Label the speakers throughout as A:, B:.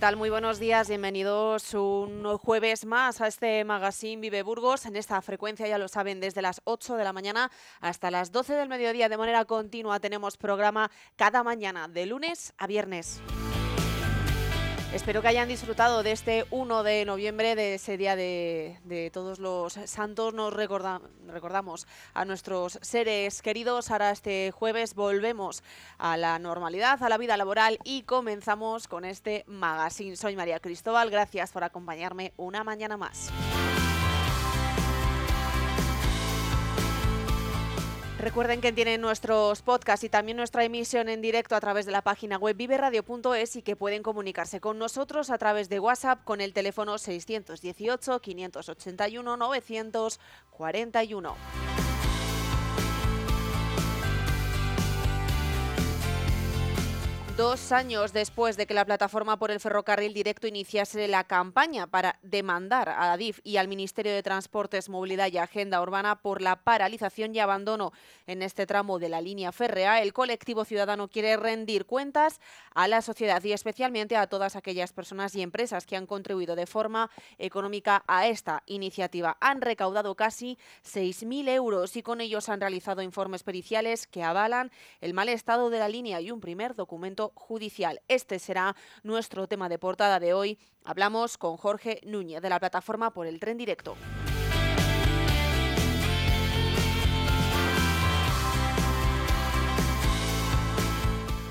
A: Tal? Muy buenos días, bienvenidos un jueves más a este magazine Vive Burgos. En esta frecuencia, ya lo saben, desde las 8 de la mañana hasta las 12 del mediodía de manera continua tenemos programa cada mañana, de lunes a viernes. Espero que hayan disfrutado de este 1 de noviembre, de ese día de, todos los santos. Nos recordamos a nuestros seres queridos. Ahora este jueves volvemos a la normalidad, a la vida laboral y comenzamos con este magazine. Soy María Cristóbal, gracias por acompañarme una mañana más. Recuerden que tienen nuestros podcasts y también nuestra emisión en directo a través de la página web viveradio.es y que pueden comunicarse con nosotros a través de WhatsApp con el teléfono 618 581 941. Dos años después de que la plataforma por el ferrocarril directo iniciase la campaña para demandar a ADIF y al Ministerio de Transportes, Movilidad y Agenda Urbana por la paralización y abandono en este tramo de la línea férrea, el colectivo ciudadano quiere rendir cuentas a la sociedad y especialmente a todas aquellas personas y empresas que han contribuido de forma económica a esta iniciativa. Han recaudado casi 6.000 euros y con ellos han realizado informes periciales que avalan el mal estado de la línea y un primer documento judicial. Este será nuestro tema de portada de hoy. Hablamos con Jorge Núñez de la plataforma por el tren directo.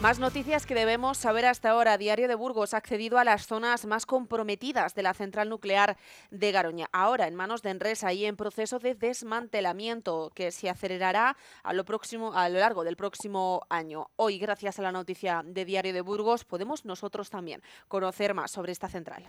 A: Más noticias que debemos saber hasta ahora. Diario de Burgos ha accedido a las zonas más comprometidas de la central nuclear de Garoña. Ahora en manos de Enresa y en proceso de desmantelamiento que se acelerará a lo, largo del próximo año. Hoy, gracias a la noticia de Diario de Burgos, podemos nosotros también conocer más sobre esta central.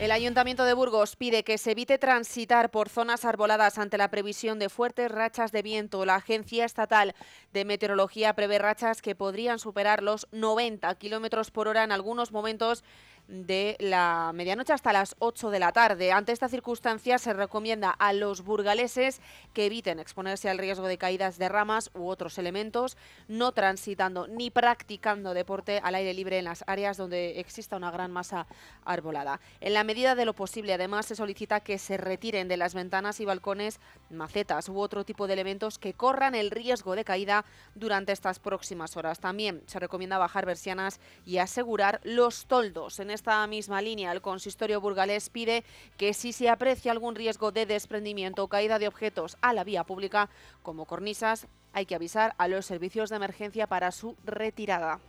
A: El Ayuntamiento de Burgos pide que se evite transitar por zonas arboladas ante la previsión de fuertes rachas de viento. La Agencia Estatal de Meteorología prevé rachas que podrían superar los 90 kilómetros por hora en algunos momentos de la medianoche hasta las 8 de la tarde. Ante esta circunstancia se recomienda a los burgaleses que eviten exponerse al riesgo de caídas de ramas u otros elementos, no transitando ni practicando deporte al aire libre en las áreas donde exista una gran masa arbolada. En la medida de lo posible, además, se solicita que se retiren de las ventanas y balcones macetas u otro tipo de elementos que corran el riesgo de caída durante estas próximas horas. También se recomienda bajar versianas y asegurar los toldos. En esta misma línea, el consistorio burgalés pide que si se aprecia algún riesgo de desprendimiento o caída de objetos a la vía pública, como cornisas, hay que avisar a los servicios de emergencia para su retirada.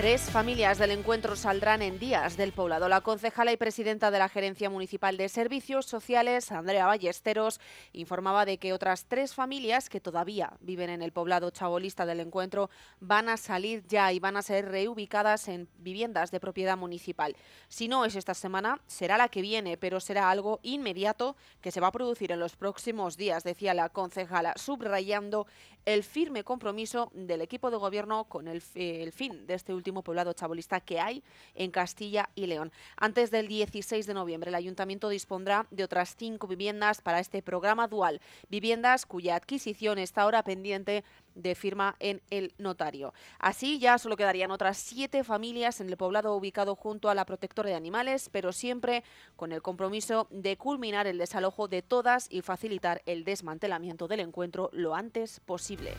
A: Tres familias del encuentro saldrán en días del poblado. La concejala y presidenta de la Gerencia Municipal de Servicios Sociales, Andrea Ballesteros, informaba de que otras tres familias que todavía viven en el poblado chabolista del encuentro van a salir ya y van a ser reubicadas en viviendas de propiedad municipal. Si no es esta semana, será la que viene, pero será algo inmediato que se va a producir en los próximos días, decía la concejala, subrayando el firme compromiso del equipo de gobierno con el, el fin de este último poblado chabolista que hay en Castilla y León. Antes del 16 de noviembre, el ayuntamiento dispondrá de otras cinco viviendas para este programa dual, viviendas cuya adquisición está ahora pendiente de firma en el notario. Así ya solo quedarían otras siete familias en el poblado ubicado junto a la protectora de animales, pero siempre con el compromiso de culminar el desalojo de todas y facilitar el desmantelamiento del encuentro lo antes posible.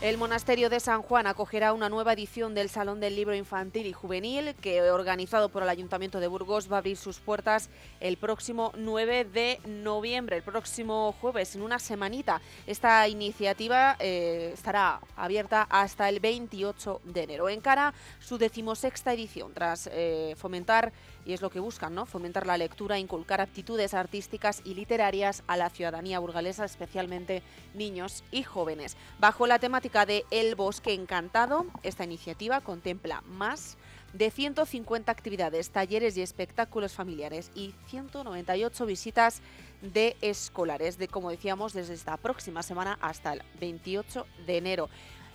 A: El monasterio de San Juan acogerá una nueva edición del Salón del Libro Infantil y Juvenil que, organizado por el Ayuntamiento de Burgos, va a abrir sus puertas el próximo 9 de noviembre, el próximo jueves, en una semanita. Esta iniciativa eh, estará abierta hasta el 28 de enero. Encara su decimosexta edición, tras eh, fomentar y es lo que buscan, ¿no? Fomentar la lectura, inculcar aptitudes artísticas y literarias a la ciudadanía burgalesa, especialmente niños y jóvenes. Bajo la temática de El Bosque Encantado, esta iniciativa contempla más de 150 actividades, talleres y espectáculos familiares y 198 visitas de escolares, de como decíamos, desde esta próxima semana hasta el 28 de enero.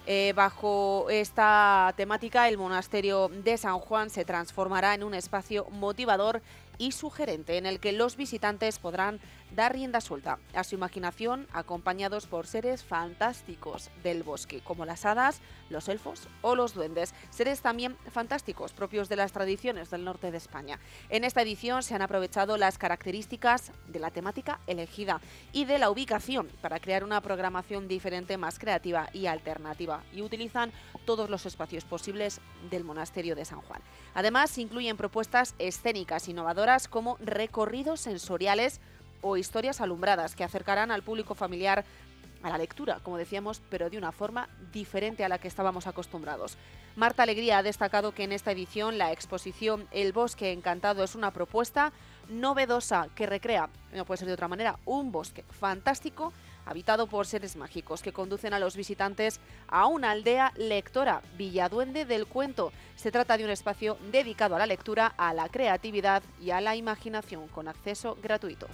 A: Eh, bajo esta temática, el monasterio de San Juan se transformará en un espacio motivador y sugerente en el que los visitantes podrán dar rienda suelta a su imaginación acompañados por seres fantásticos del bosque, como las hadas, los elfos o los duendes, seres también fantásticos propios de las tradiciones del norte de España. En esta edición se han aprovechado las características de la temática elegida y de la ubicación para crear una programación diferente, más creativa y alternativa, y utilizan todos los espacios posibles del monasterio de San Juan. Además, incluyen propuestas escénicas innovadoras como recorridos sensoriales o historias alumbradas que acercarán al público familiar a la lectura, como decíamos, pero de una forma diferente a la que estábamos acostumbrados. Marta Alegría ha destacado que en esta edición la exposición El bosque encantado es una propuesta novedosa que recrea, no puede ser de otra manera, un bosque fantástico habitado por seres mágicos que conducen a los visitantes a una aldea lectora, Villaduende del Cuento. Se trata de un espacio dedicado a la lectura, a la creatividad y a la imaginación con acceso gratuito.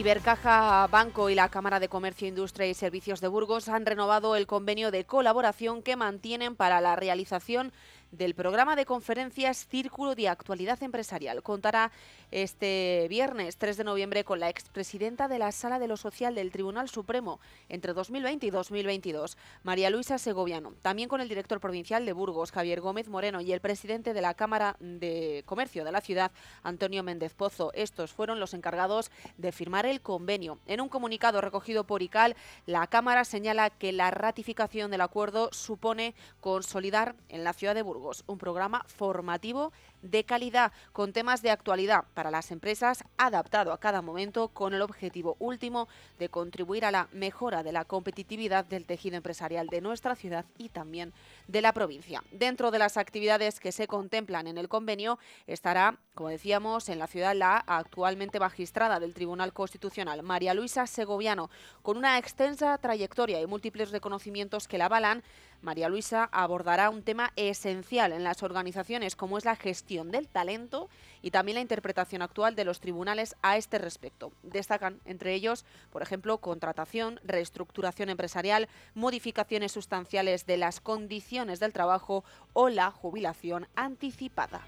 A: Ibercaja Banco y la Cámara de Comercio, Industria y Servicios de Burgos han renovado el convenio de colaboración que mantienen para la realización del programa de conferencias Círculo de Actualidad Empresarial. Contará este viernes 3 de noviembre con la expresidenta de la Sala de lo Social del Tribunal Supremo entre 2020 y 2022, María Luisa Segoviano. También con el director provincial de Burgos, Javier Gómez Moreno, y el presidente de la Cámara de Comercio de la ciudad, Antonio Méndez Pozo. Estos fueron los encargados de firmar el convenio. En un comunicado recogido por ICAL, la Cámara señala que la ratificación del acuerdo supone consolidar en la ciudad de Burgos un programa formativo de calidad con temas de actualidad para las empresas adaptado a cada momento con el objetivo último de contribuir a la mejora de la competitividad del tejido empresarial de nuestra ciudad y también de la provincia. Dentro de las actividades que se contemplan en el convenio estará, como decíamos, en la ciudad la actualmente magistrada del Tribunal Constitucional, María Luisa Segoviano, con una extensa trayectoria y múltiples reconocimientos que la avalan María Luisa abordará un tema esencial en las organizaciones como es la gestión del talento y también la interpretación actual de los tribunales a este respecto. Destacan entre ellos, por ejemplo, contratación, reestructuración empresarial, modificaciones sustanciales de las condiciones del trabajo o la jubilación anticipada.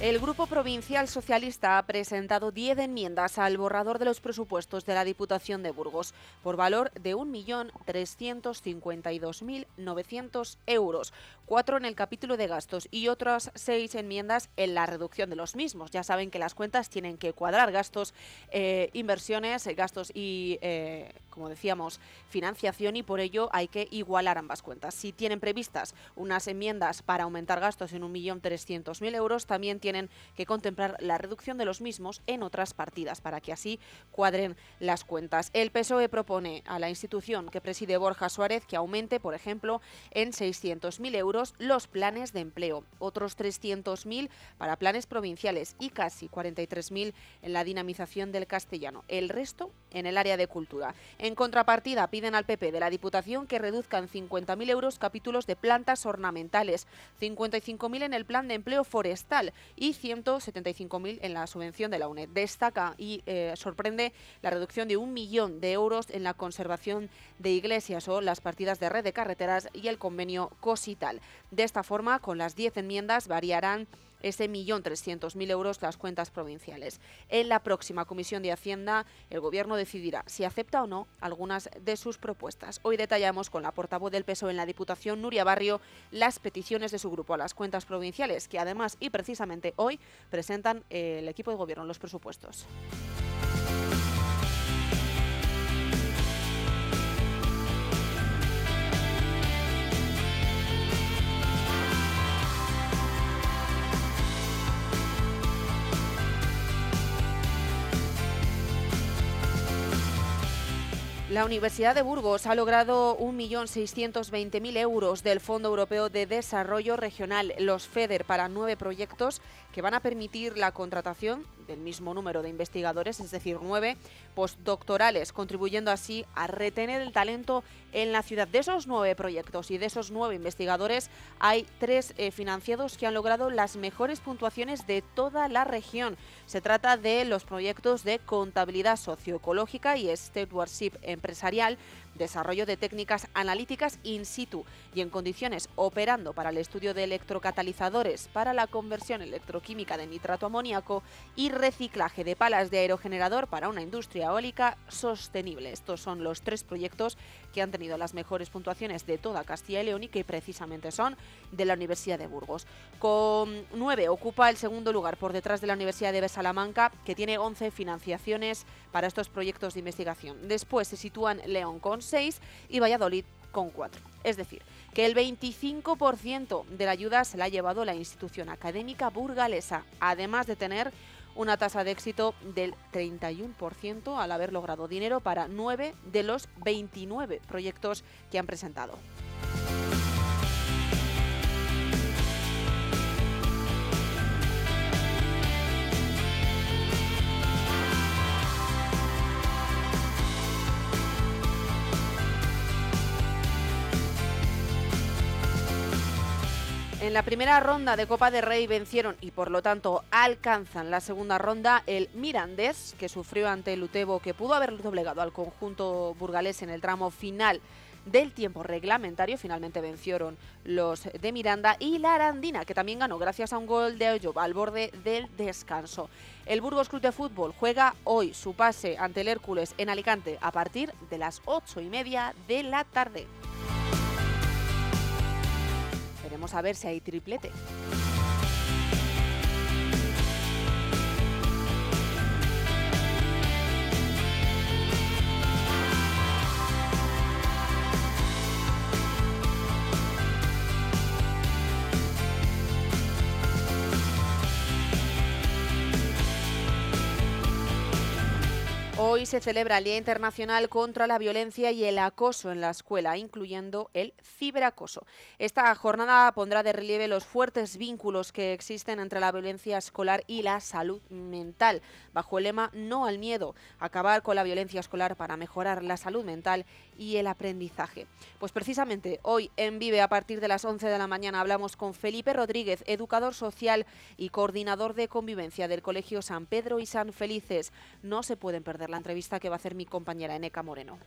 A: El Grupo Provincial Socialista ha presentado 10 enmiendas al borrador de los presupuestos de la Diputación de Burgos por valor de 1.352.900 euros, cuatro en el capítulo de gastos y otras seis enmiendas en la reducción de los mismos. Ya saben que las cuentas tienen que cuadrar gastos, eh, inversiones, gastos y, eh, como decíamos, financiación y por ello hay que igualar ambas cuentas. Si tienen previstas unas enmiendas para aumentar gastos en 1.300.000 euros, también tienen tienen que contemplar la reducción de los mismos en otras partidas para que así cuadren las cuentas. El PSOE propone a la institución que preside Borja Suárez que aumente, por ejemplo, en 600.000 euros los planes de empleo, otros 300.000 para planes provinciales y casi 43.000 en la dinamización del castellano. El resto en el área de cultura. En contrapartida, piden al PP de la Diputación que reduzcan 50.000 euros capítulos de plantas ornamentales, 55.000 en el plan de empleo forestal y 175.000 en la subvención de la UNED. Destaca y eh, sorprende la reducción de un millón de euros en la conservación de iglesias o las partidas de red de carreteras y el convenio COSITAL. De esta forma, con las 10 enmiendas variarán ese millón trescientos mil euros las cuentas provinciales. En la próxima Comisión de Hacienda, el Gobierno decidirá si acepta o no algunas de sus propuestas. Hoy detallamos con la portavoz del PSOE en la Diputación, Nuria Barrio, las peticiones de su grupo a las cuentas provinciales, que además y precisamente hoy presentan el equipo de Gobierno los presupuestos. La Universidad de Burgos ha logrado 1.620.000 euros del Fondo Europeo de Desarrollo Regional, los FEDER, para nueve proyectos que van a permitir la contratación del mismo número de investigadores, es decir, nueve postdoctorales, contribuyendo así a retener el talento en la ciudad. De esos nueve proyectos y de esos nueve investigadores, hay tres eh, financiados que han logrado las mejores puntuaciones de toda la región. Se trata de los proyectos de contabilidad socioecológica y stewardship empresarial, desarrollo de técnicas analíticas in situ y en condiciones operando para el estudio de electrocatalizadores para la conversión electroquímica de nitrato amoníaco y reciclaje de palas de aerogenerador para una industria eólica sostenible. Estos son los tres proyectos que han tenido las mejores puntuaciones de toda Castilla y León y que precisamente son de la Universidad de Burgos. Con nueve ocupa el segundo lugar por detrás de la Universidad de Salamanca, que tiene 11 financiaciones para estos proyectos de investigación. Después se sitúan León con 6 y Valladolid con 4. Es decir, que el 25% de la ayuda se la ha llevado la institución académica burgalesa, además de tener una tasa de éxito del 31% al haber logrado dinero para 9 de los 29 proyectos que han presentado. En la primera ronda de Copa de Rey vencieron y por lo tanto alcanzan la segunda ronda el Mirandés, que sufrió ante el Utebo, que pudo haber doblegado al conjunto burgalés en el tramo final del tiempo reglamentario. Finalmente vencieron los de Miranda y la Arandina, que también ganó gracias a un gol de Oyo al borde del descanso. El Burgos Club de Fútbol juega hoy su pase ante el Hércules en Alicante a partir de las ocho y media de la tarde. Veremos a ver si hay triplete. Hoy se celebra el Día Internacional contra la Violencia y el Acoso en la Escuela, incluyendo el ciberacoso. Esta jornada pondrá de relieve los fuertes vínculos que existen entre la violencia escolar y la salud mental, bajo el lema No al miedo, acabar con la violencia escolar para mejorar la salud mental y el aprendizaje. Pues precisamente hoy en Vive a partir de las 11 de la mañana hablamos con Felipe Rodríguez, educador social y coordinador de convivencia del Colegio San Pedro y San Felices. No se pueden perder la entrevista que va a hacer mi compañera Eneca Moreno.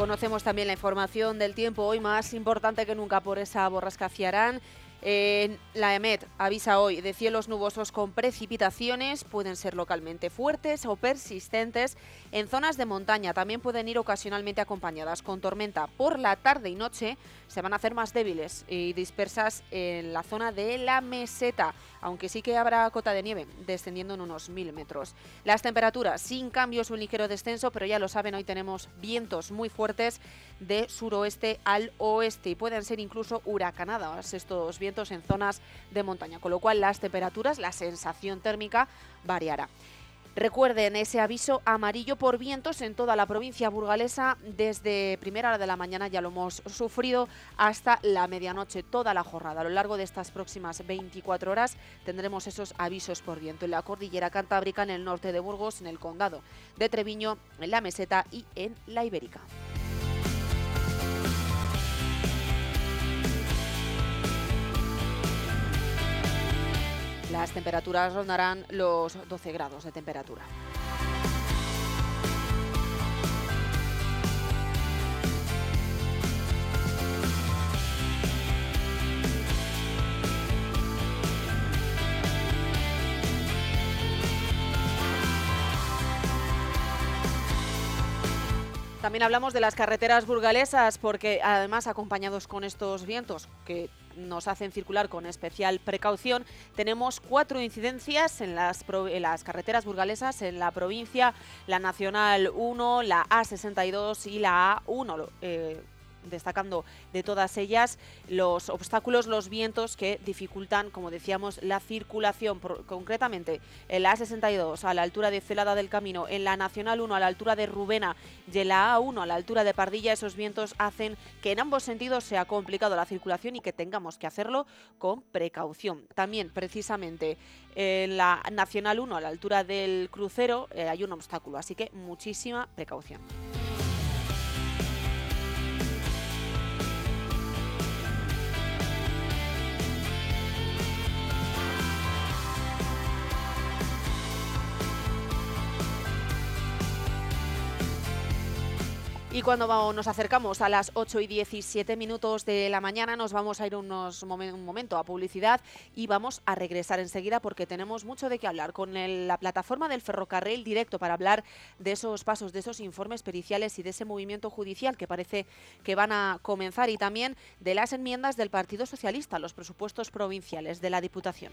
A: Conocemos también la información del tiempo hoy más importante que nunca por esa borrasca Ciarán la EMET avisa hoy de cielos nubosos con precipitaciones, pueden ser localmente fuertes o persistentes. En zonas de montaña también pueden ir ocasionalmente acompañadas con tormenta. Por la tarde y noche se van a hacer más débiles y dispersas en la zona de la meseta, aunque sí que habrá cota de nieve descendiendo en unos mil metros. Las temperaturas sin cambios, un ligero descenso, pero ya lo saben, hoy tenemos vientos muy fuertes de suroeste al oeste y pueden ser incluso huracanadas estos vientos en zonas de montaña, con lo cual las temperaturas, la sensación térmica variará. Recuerden ese aviso amarillo por vientos en toda la provincia burgalesa desde primera hora de la mañana, ya lo hemos sufrido, hasta la medianoche, toda la jornada. A lo largo de estas próximas 24 horas tendremos esos avisos por viento en la cordillera cantábrica, en el norte de Burgos, en el condado de Treviño, en la meseta y en la Ibérica. Las temperaturas rondarán los 12 grados de temperatura. También hablamos de las carreteras burgalesas porque además acompañados con estos vientos que nos hacen circular con especial precaución, tenemos cuatro incidencias en las, en carreteras burgalesas en la provincia, la Nacional 1, la A62 y la A1 destacando de todas ellas los obstáculos, los vientos que dificultan, como decíamos, la circulación, concretamente en la A62 a la altura de Celada del Camino, en la Nacional 1 a la altura de Rubena y en la A1 a la altura de Pardilla, esos vientos hacen que en ambos sentidos sea complicado la circulación y que tengamos que hacerlo con precaución. También, precisamente, en la Nacional 1 a la altura del crucero eh, hay un obstáculo, así que muchísima precaución. Y cuando nos acercamos a las 8 y 17 minutos de la mañana nos vamos a ir unos un momento a publicidad y vamos a regresar enseguida porque tenemos mucho de qué hablar con la plataforma del ferrocarril directo para hablar de esos pasos, de esos informes periciales y de ese movimiento judicial que parece que van a comenzar y también de las enmiendas del Partido Socialista, los presupuestos provinciales de la Diputación.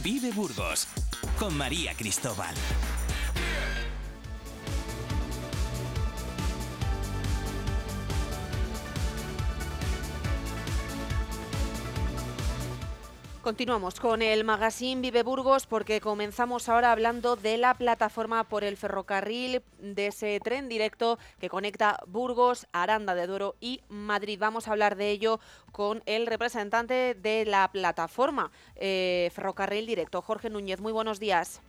B: Vive Burgos con María Cristóbal.
A: Continuamos con el magazine Vive Burgos porque comenzamos ahora hablando de la plataforma por el ferrocarril, de ese tren directo que conecta Burgos, Aranda de Duero y Madrid. Vamos a hablar de ello con el representante de la plataforma eh, Ferrocarril Directo, Jorge Núñez. Muy buenos días.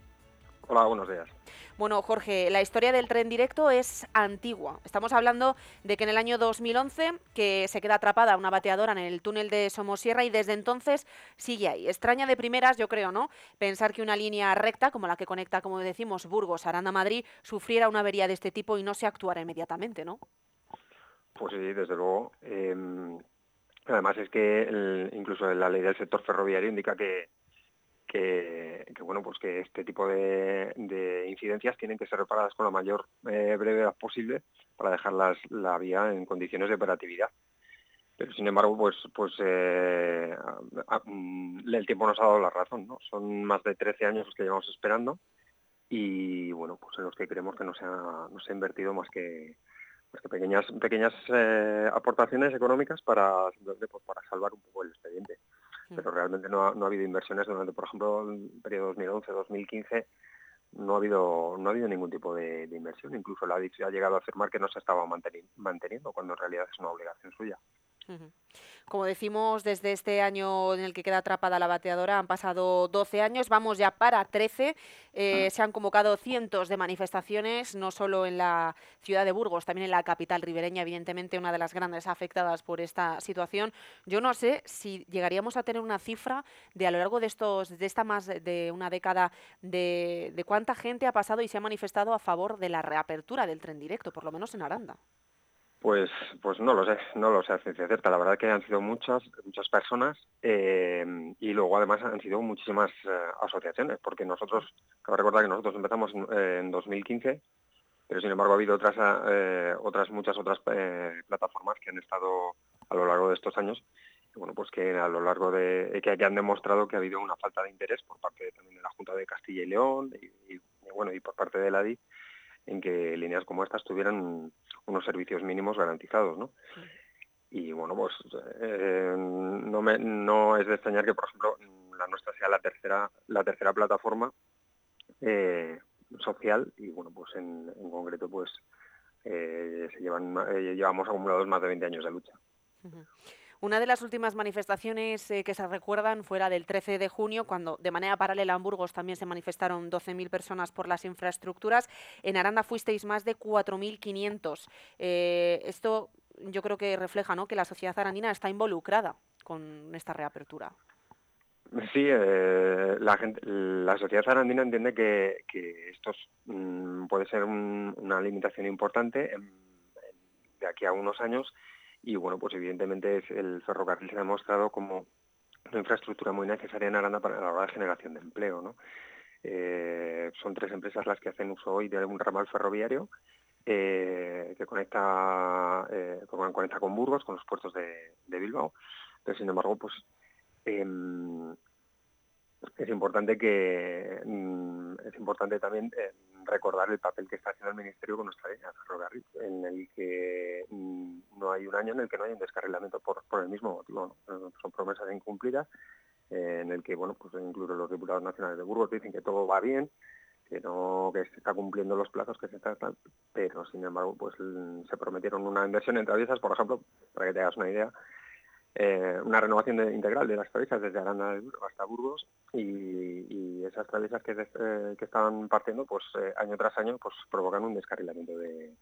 C: Hola, buenos días.
A: Bueno, Jorge, la historia del tren directo es antigua. Estamos hablando de que en el año 2011 que se queda atrapada una bateadora en el túnel de Somosierra y desde entonces sigue ahí. Extraña de primeras, yo creo, ¿no? Pensar que una línea recta, como la que conecta, como decimos, Burgos, Aranda, Madrid, sufriera una avería de este tipo y no se actuara inmediatamente, ¿no?
C: Pues sí, desde luego. Em, además es que incluso la ley del sector ferroviario indica que que, bueno pues que este tipo de, incidencias tienen que ser reparadas con la mayor eh, brevedad posible para dejar la vía en condiciones de operatividad. Pero sin embargo pues pues eh, mm, el tiempo nos ha dado la razón no son más de 13 años los que llevamos esperando y bueno pues en los que creemos que no se ha, no se ha invertido más que pequeñas pequeñas eh, aportaciones económicas para pues, para salvar un poco el expediente pero realmente no ha, habido inversiones durante, por ejemplo, el periodo 2011-2015 no ha habido no ha habido ningún tipo de, inversión. Incluso la ha llegado a afirmar que no se estaba manteniendo, cuando en realidad es una obligación suya.
A: Como decimos, desde este año en el que queda atrapada la bateadora han pasado 12 años, vamos ya para 13. Eh, se han convocado cientos de manifestaciones, no solo en la ciudad de Burgos, también en la capital ribereña, evidentemente una de las grandes afectadas por esta situación. Yo no sé si llegaríamos a tener una cifra de a lo largo de estos de esta más de una década de, de cuánta gente ha pasado y se ha manifestado a favor de la reapertura del tren directo, por lo menos en Aranda.
C: Pues, pues no lo sé, no lo sé ciencia cierta. La verdad que han sido muchas, muchas personas eh, y luego además han sido muchísimas eh, asociaciones, porque nosotros, cabe recordar que nosotros empezamos en 2015, pero sin embargo ha habido otras, eh, otras muchas otras plataformas que han estado a lo largo de estos años bueno, pues que a lo largo de que, han demostrado que ha habido una falta de interés por parte también de la Junta de Castilla y León y, y bueno y por parte de la DI en que líneas como estas tuvieran unos servicios mínimos garantizados, ¿no? Y bueno, pues eh, no, me, no es de extrañar que, por ejemplo, la nuestra sea la tercera, la tercera plataforma eh, social y bueno, pues en, concreto, pues eh, se llevan, llevamos acumulados más de 20 años de lucha.
A: Una de las últimas manifestaciones eh, que se recuerdan fue la del 13 de junio, cuando de manera paralela en Burgos también se manifestaron 12.000 personas por las infraestructuras. En Aranda fuisteis más de 4.500. Eh, esto yo creo que refleja ¿no? que la sociedad arandina está involucrada con esta reapertura.
C: Sí, eh, la, sociedad arandina entiende que, esto mm, puede ser una limitación importante de aquí a unos años y bueno, pues evidentemente el ferrocarril se ha demostrado como una infraestructura muy necesaria en Aranda para la hora de generación de empleo. ¿no? Eh, son tres empresas las que hacen uso hoy de un ramal ferroviario eh, que conecta, eh, conecta con Burgos, con los puertos de, Bilbao. Pero sin embargo, pues em, es importante que mm, es importante también eh, recordar el papel que está haciendo el Ministerio con nuestra línea ferrocarril, en el que mm, no hay un año en el que no hay un descarrilamiento por, el mismo motivo. Son promesas incumplidas, eh, en el que, bueno, pues incluso los diputados nacionales de Burgos dicen que todo va bien, que no que se está cumpliendo los plazos que se están, pero sin embargo, pues se prometieron una inversión en traviesas, por ejemplo, para que te hagas una idea, eh, una renovación integral de las traviesas desde Aranda hasta Burgos y, esas traviesas que, eh, que estaban partiendo pues eh, año tras año pues provocan un descarrilamiento de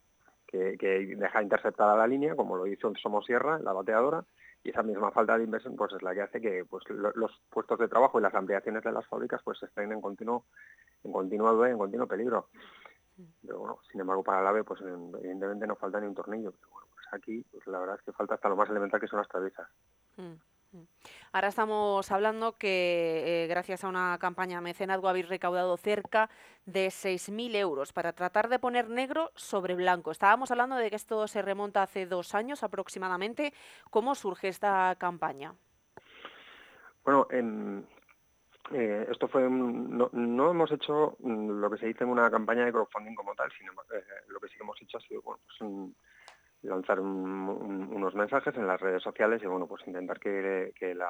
C: que, deja interceptada la línea como lo hizo Somos Sierra, la bateadora y esa misma falta de inversión pues es la que hace que pues los puestos de trabajo y las ampliaciones de las fábricas pues estén en continuo en continuo en continuo peligro. Pero bueno sin embargo para la AVE pues evidentemente no falta ni un tornillo aquí pues la verdad es que falta hasta lo más elemental que son las traviesas. Mm,
A: mm. Ahora estamos hablando que eh, gracias a una campaña mecenazgo habéis recaudado cerca de 6.000 euros para tratar de poner negro sobre blanco. Estábamos hablando de que esto se remonta hace dos años aproximadamente. ¿Cómo surge esta campaña?
C: Bueno, eh, esto fue no, hemos hecho lo que se dice en una campaña de crowdfunding como tal, sino eh, lo que sí que hemos hecho ha sido bueno, pues un, lanzar unos mensajes en las redes sociales y bueno pues intentar que, la,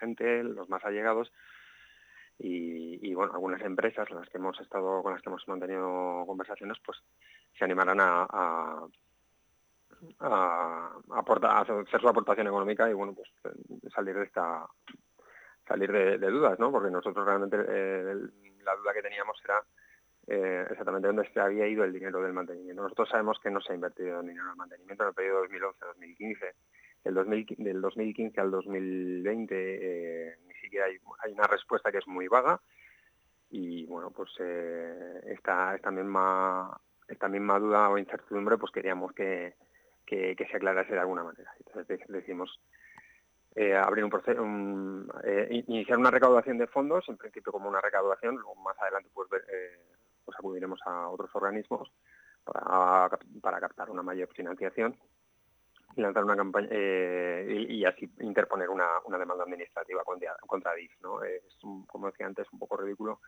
C: gente los más allegados y, bueno algunas empresas las que hemos estado con las que hemos mantenido conversaciones pues se animarán a, a, a, hacer su aportación económica y bueno pues salir de esta salir de, dudas no porque nosotros realmente eh, la duda que teníamos era eh, exactamente dónde se había ido el dinero del mantenimiento. Nosotros sabemos que no se ha invertido dinero en el mantenimiento en el periodo 2011-2015. El del 2015 al 2020 eh, ni siquiera hay, una respuesta que es muy vaga y bueno, pues eh, esta, esta, misma, esta misma duda o incertidumbre pues queríamos que, que, se aclarase de alguna manera. Entonces decimos abrir un proceso, iniciar una recaudación de fondos, en principio como una recaudación, luego más adelante pues ver, pues acudiremos a otros organismos para, para captar una mayor financiación y lanzar una campaña eh, y, así interponer una, demanda administrativa contra, contra DIF. ¿no? Es, como decía antes, un poco ridículo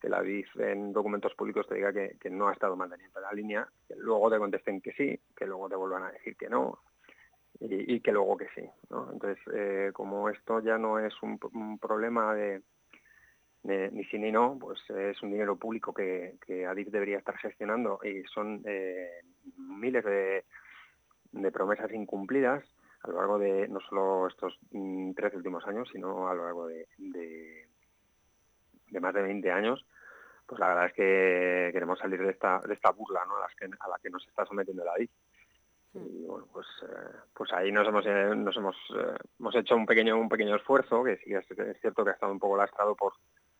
C: que la DIF en documentos públicos te diga que, no ha estado manteniendo la línea, que luego te contesten que sí, que luego te vuelvan a decir que no y, que luego que sí. Entonces, eh, como esto ya no es un problema de ni sí ni no, pues es un dinero público que, que ADIF debería estar gestionando y son eh, miles de, promesas incumplidas a lo largo de no solo estos mm, tres últimos años, sino a lo largo de, de, más de 20 años, pues la verdad es que queremos salir de esta, de esta burla ¿no? a, que, a la que nos está sometiendo la ADIF. Y bueno, pues, eh, pues ahí nos hemos, eh, nos hemos, hemos hecho un pequeño, un pequeño esfuerzo, que sí es cierto que ha estado un poco lastrado por,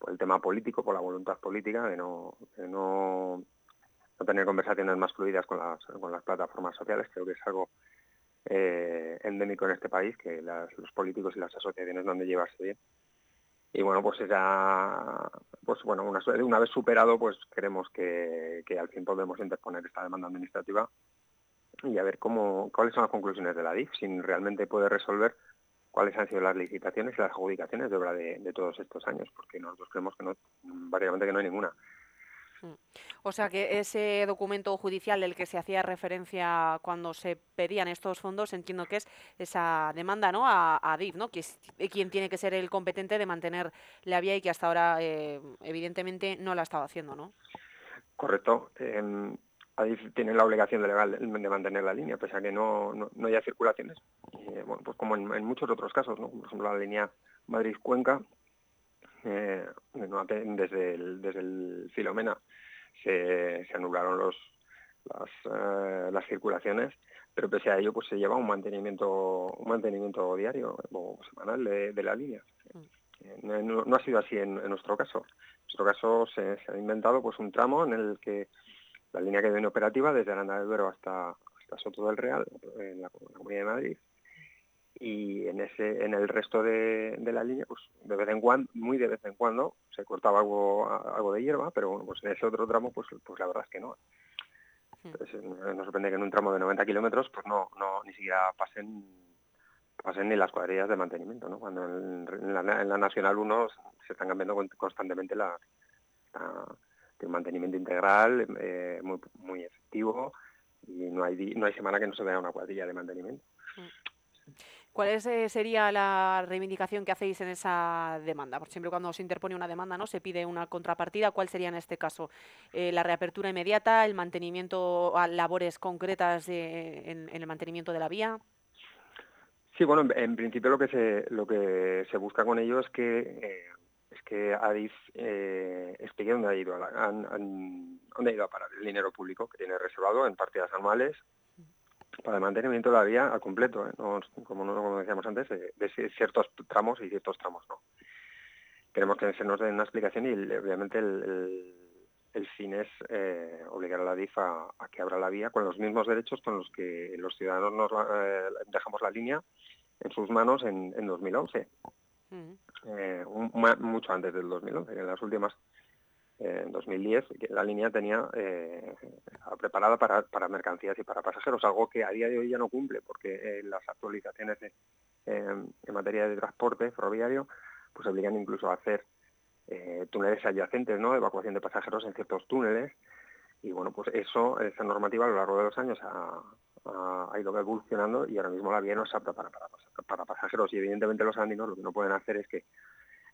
C: el tema político, por la voluntad política de no, no, no tener conversaciones más fluidas con las, con las plataformas sociales. Creo que es algo eh, endémico en este país, que los políticos y las asociaciones no han de llevarse bien. Y bueno, pues ya, pues bueno, una, una vez superado, pues queremos que, que al fin podemos interponer esta demanda administrativa y a ver cómo, cuáles son las conclusiones de la DIF, si realmente puede resolver cuáles han sido las licitaciones y las adjudicaciones de obra de, de todos estos años, porque nosotros creemos que no, básicamente que no hay ninguna.
A: O sea que ese documento judicial del que se hacía referencia cuando se pedían estos fondos, entiendo que es esa demanda ¿no? a, a DIF, ¿no? que es quien tiene que ser el competente de mantener la vía y que hasta ahora eh, evidentemente no la ha estado haciendo, ¿no?
C: Correcto. Eh, ADIF tiene la obligación de legal de mantener la línea, pese a que no, no, no haya circulaciones. Eh, bueno, pues como en, en, muchos otros casos, ¿no? Por ejemplo, la línea Madrid-Cuenca, eh, desde, el, desde el Filomena se, se anularon los, las, eh, las, circulaciones, pero pese a ello pues se lleva un mantenimiento un mantenimiento diario o semanal de, de la línea. Mm. Eh, no, no, ha sido así en, en, nuestro caso. En nuestro caso se, se, ha inventado pues un tramo en el que la línea quedó inoperativa desde Aranda del Duero hasta, hasta Soto del Real, en la, en la Comunidad de Madrid, y en ese en el resto de, de, la línea pues de vez en cuando muy de vez en cuando se cortaba algo algo de hierba pero bueno pues en ese otro tramo pues pues la verdad es que no. Entonces, nos sorprende que en un tramo de 90 kilómetros pues no no ni siquiera pasen pasen ni las cuadrillas de mantenimiento no cuando en, en, la, en la, nacional 1 se están cambiando constantemente la, la mantenimiento integral eh, muy muy efectivo y no hay no hay semana que no se vea una cuadrilla de mantenimiento
A: ¿Cuál es, eh, sería la reivindicación que hacéis en esa demanda? Por siempre cuando se interpone una demanda, ¿no? Se pide una contrapartida. ¿Cuál sería en este caso? Eh, ¿La reapertura inmediata, el mantenimiento a labores concretas de, en, en, el mantenimiento de la vía?
C: Sí, bueno, en, en, principio lo que se lo que se busca con ello es que eh, que Adif eh, explique dónde ha ido a la, han, han, ido a parar el dinero público que tiene reservado en partidas anuales para el mantenimiento de la vía al completo, ¿eh? como, no, como decíamos antes, de, de, ciertos tramos y ciertos tramos no. Queremos que se nos den una explicación y obviamente el, fin es eh, obligar a la DIF a, que abra la vía con los mismos derechos con los que los ciudadanos nos eh, dejamos la línea en sus manos en, en 2011. Eh, mucho antes del 2011, en las últimas en 2010 que la línea tenía eh, preparada para, para, mercancías y para pasajeros, algo que a día de hoy ya no cumple porque eh, las actualizaciones de, eh, en materia de transporte ferroviario pues obligan incluso a hacer eh, túneles adyacentes, ¿no? evacuación de pasajeros en ciertos túneles y bueno, pues eso, esa normativa a lo largo de los años ha, ha, ha ido evolucionando y ahora mismo la vía no es apta para, para, pasajeros. Y evidentemente los andinos lo que no pueden hacer es que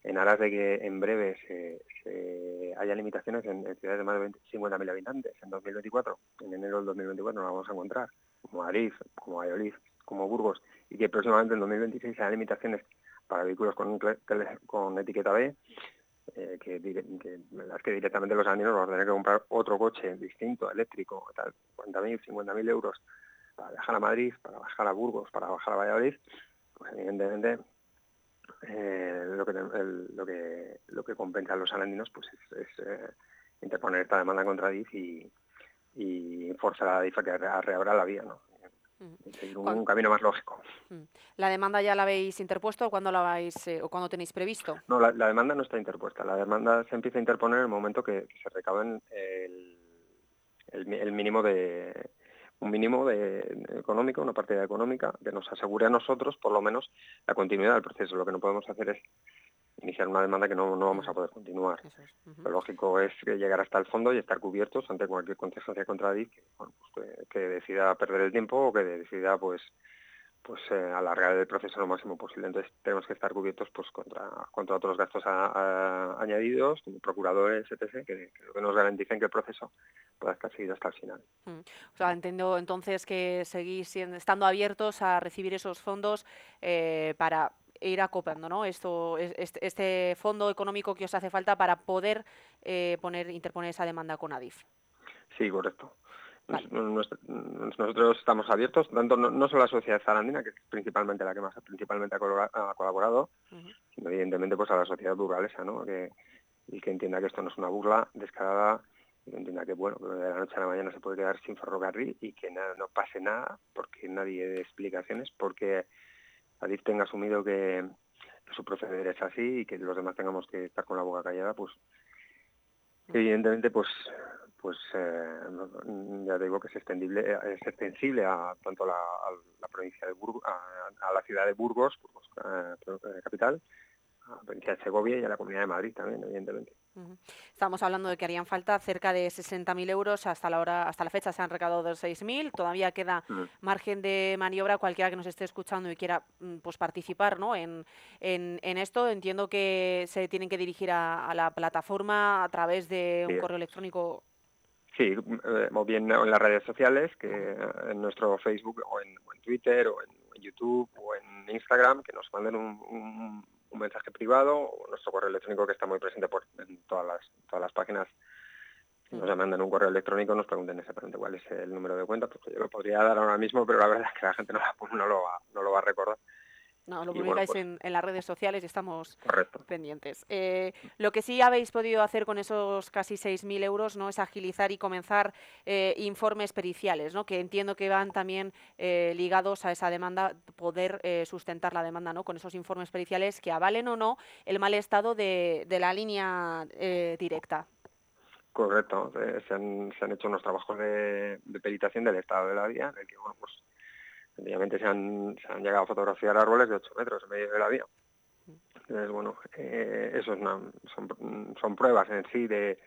C: en aras de que en breve se, haya limitaciones en, ciudades de más de 50.000 habitantes en 2024, en enero del 2024 nos vamos a encontrar, como Arif, como Valladolid, como Burgos, y que próximamente en 2026 haya limitaciones para vehículos con, con etiqueta B, eh, que, que, las que directamente los andinos van a tener que comprar otro coche distinto, eléctrico, tal, 40.000, 50.000 euros para viajar a Madrid, para bajar a Burgos, para bajar a Valladolid, pues evidentemente eh, lo, que, el, lo, que, lo que compensa a los alandinos pues es, es eh, interponer esta demanda contra DIF y, y forzar a DIF a que reabra la vía, ¿no? seguir un, un, camino más lógico.
A: ¿La demanda ya la habéis interpuesto o cuándo la vais eh, o cuándo tenéis previsto?
C: No, la, la, demanda no está interpuesta. La demanda se empieza a interponer en el momento que, que se recaben el, el, el mínimo de, un mínimo de, económico, una partida económica que nos asegure a nosotros, por lo menos, la continuidad del proceso. Lo que no podemos hacer es iniciar una demanda que no, no vamos a poder continuar. Es. Uh -huh. Lo lógico es llegar hasta el fondo y estar cubiertos ante cualquier contingencia contra DIC que, bueno, pues que, que, decida perder el tiempo o que decida pues pues eh, alargar el proceso lo máximo posible. Entonces tenemos que estar cubiertos pues contra, contra otros gastos a, a, añadidos, como procuradores, etc., que, que, nos garanticen que el proceso pueda estar seguido hasta el final.
A: Mm. O sea, entiendo entonces que seguís siendo, estando abiertos a recibir esos fondos eh, para ir acoplando ¿no? Esto, este, este, fondo económico que os hace falta para poder eh, poner interponer esa demanda con ADIF.
C: Sí, correcto. Vale. Nosotros estamos abiertos, tanto no, no, solo la sociedad zarandina, que es principalmente la que más principalmente ha colaborado, uh -huh. sino evidentemente pues a la sociedad burgalesa, ¿no? Que, y que entienda que esto no es una burla descarada y entienda que bueno, que de la noche a la mañana se puede quedar sin ferrocarril y que nada, no pase nada porque nadie dé explicaciones, porque Adif tenga asumido que, que su proceder es así y que los demás tengamos que estar con la boca callada, pues evidentemente pues pues eh, ya digo que es extendible es extensible a tanto la, a la provincia de Burgos a, a la ciudad de Burgos, Burgos eh, eh, capital a la provincia de Segovia y a la comunidad de Madrid también evidentemente.
A: Estamos hablando de que harían falta cerca de 60.000 euros. Hasta la hora, hasta la fecha se han recaudado 6.000. Todavía queda margen de maniobra. Cualquiera que nos esté escuchando y quiera mm, pues, participar ¿no? en, en- en esto, entiendo que se tienen que dirigir a, a la plataforma a través de un
C: Sí.
A: correo electrónico.
C: Sí, eh, o bien en las redes sociales, que en nuestro Facebook o en, o en Twitter o en, en YouTube o en Instagram, que nos manden un, un- un mensaje privado o nuestro correo electrónico que está muy presente por, en todas las, todas las páginas. Si nos mandan un correo electrónico, nos pregunten exactamente cuál es el número de cuenta, porque yo lo podría dar ahora mismo, pero la verdad es que la gente no lo, va, no lo va a recordar.
A: No, lo
C: bueno,
A: publicáis
C: pues-
A: en, en las redes sociales y estamos
C: Correcto.
A: pendientes. Eh, lo que sí habéis podido hacer con esos casi 6.000 euros no es agilizar y comenzar eh, informes periciales, ¿no? que entiendo que van también eh, ligados a esa demanda, poder eh, sustentar la demanda ¿no? con esos informes periciales que avalen o no el mal estado de, de la línea eh, directa.
C: Correcto, se, han, se han hecho unos trabajos de, de peritación del estado de la vía, en el que, bueno, pues, sencillamente se han, llegado a fotografiar árboles de 8 metros en medio de la vía. Entonces, bueno, eh, eso es son, pruebas en sí de,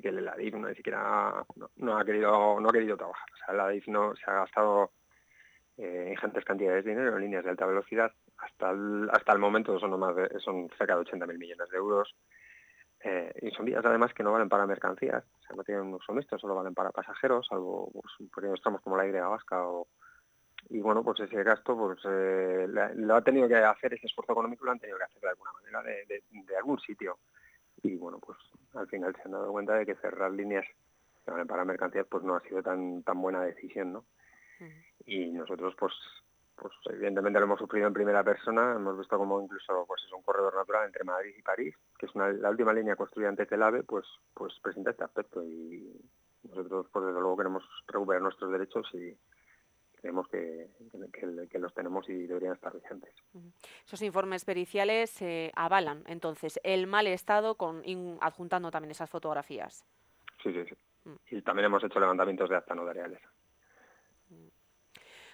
C: que el ADIF no, ni siquiera no, ha querido no ha querido trabajar. O sea, el ADIF no se ha gastado eh, ingentes cantidades de dinero en líneas de alta velocidad. Hasta el, hasta el momento son, más de- son cerca de 80.000 millones de euros. Eh, y son vías además que no valen para mercancías, o no tienen un uso mixto, solo valen para pasajeros, salvo pues, pequeños como la Y vasca o, y bueno, pues ese gasto pues eh, lo ha tenido que hacer, ese esfuerzo económico lo han tenido que hacer de alguna manera, de, de- de algún sitio. Y bueno, pues al final se han dado cuenta de que cerrar líneas para mercancías pues no ha sido tan tan buena decisión, ¿no? Y nosotros pues pues evidentemente lo hemos sufrido en primera persona, hemos visto como incluso pues es un corredor natural entre Madrid y París, que es una- la última línea construida antes del AVE, pues pues presenta este aspecto y nosotros pues desde luego queremos recuperar nuestros derechos y creemos que, que- que los tenemos y deberían estar vigentes.
A: Esos informes periciales eh, avalan entonces el mal estado con in- adjuntando también esas fotografías.
C: Sí, sí, sí. Y también hemos hecho levantamientos de acta notariales.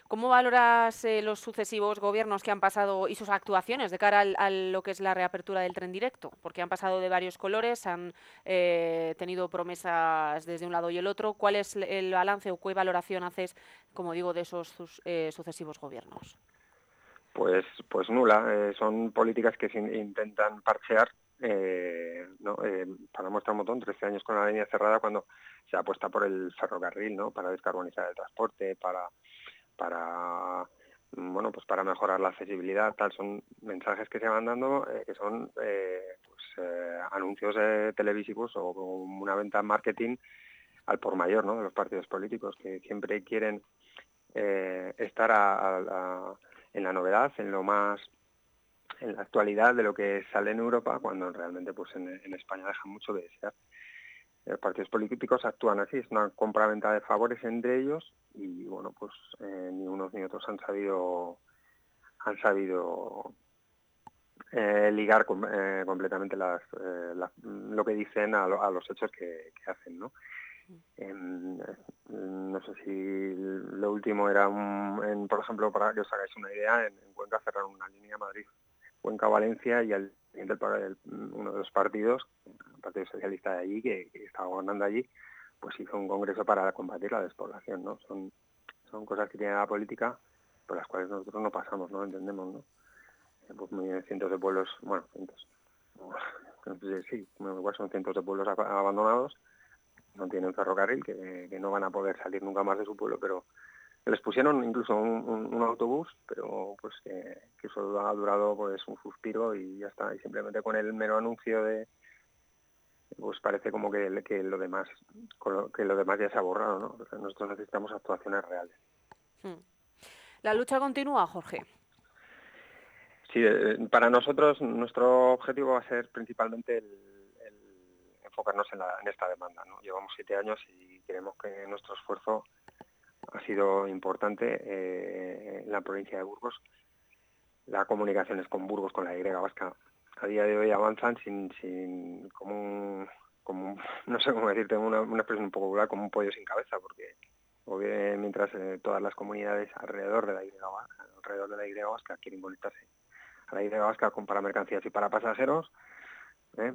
A: ¿Cómo valoras eh, los sucesivos gobiernos que han pasado y sus actuaciones de cara al- a lo que es la reapertura del tren directo? Porque han pasado de varios colores, han eh, tenido promesas desde un lado y el otro. ¿Cuál es el balance o qué valoración haces, como digo, de esos sus- eh, sucesivos gobiernos?
C: Pues, pues nula. eh, son políticas que se in- intentan parchear. Eh, ¿no? Eh, para muestra un montón, 13 años con la línea cerrada cuando se apuesta por el ferrocarril, ¿no? Para descarbonizar el transporte, para para bueno pues para mejorar la accesibilidad tal son mensajes que se van dando eh, que son eh, pues, eh, anuncios televisivos o una venta en marketing al por mayor ¿no? de los partidos políticos que siempre quieren estar en la novedad en lo más en la actualidad de lo que sale en Europa cuando realmente pues en, en España deja mucho de desear los partidos políticos actúan así, es una compra-venta de favores entre ellos y bueno, pues eh, ni unos ni otros han sabido han sabido eh, ligar com- eh, completamente las, eh, las- lo que dicen a, lo- a los hechos que, hacen, ¿no? Em, eh, no sé si lo último era, un, en, por ejemplo, para que os hagáis una idea, en, en Cuenca cerraron una línea Madrid, Cuenca-Valencia y al siguiente el par- el- uno de los partidos, el Partido Socialista de allí, que, estaba gobernando allí, pues hizo un congreso para combatir la despoblación, ¿no? Son, son cosas que tiene la política por las cuales nosotros no pasamos, no entendemos, ¿no? Eh, Pues muy cientos de pueblos, bueno, cientos, sé, sí, igual son cientos de pueblos ab- abandonados, no tienen ferrocarril, que no van a poder salir nunca más de su pueblo, pero les pusieron incluso un, un- un autobús, pero pues que, que eso ha durado pues un suspiro y ya está, y simplemente con el mero anuncio de pues parece como que, que lo demás que lo demás ya se ha borrado, ¿no? Nosotros necesitamos actuaciones reales.
A: Hmm. La lucha continúa, Jorge.
C: Sí, eh, para nosotros nuestro objetivo va a ser principalmente el, el enfocarnos en, la- en esta demanda. ¿no? Llevamos siete años y creemos que nuestro esfuerzo ha sido importante eh, en la provincia de Burgos. Las comunicaciones con Burgos, con la Y vasca, a día de hoy avanzan sin, sin como un, como no sé cómo decirte, una, una expresión un poco vulgar, como un pollo sin cabeza, porque bien, mientras eh, todas las comunidades alrededor de la Y alrededor de la Y vasca quieren conectarse a la Y vasca con para mercancías y para pasajeros, ¿eh?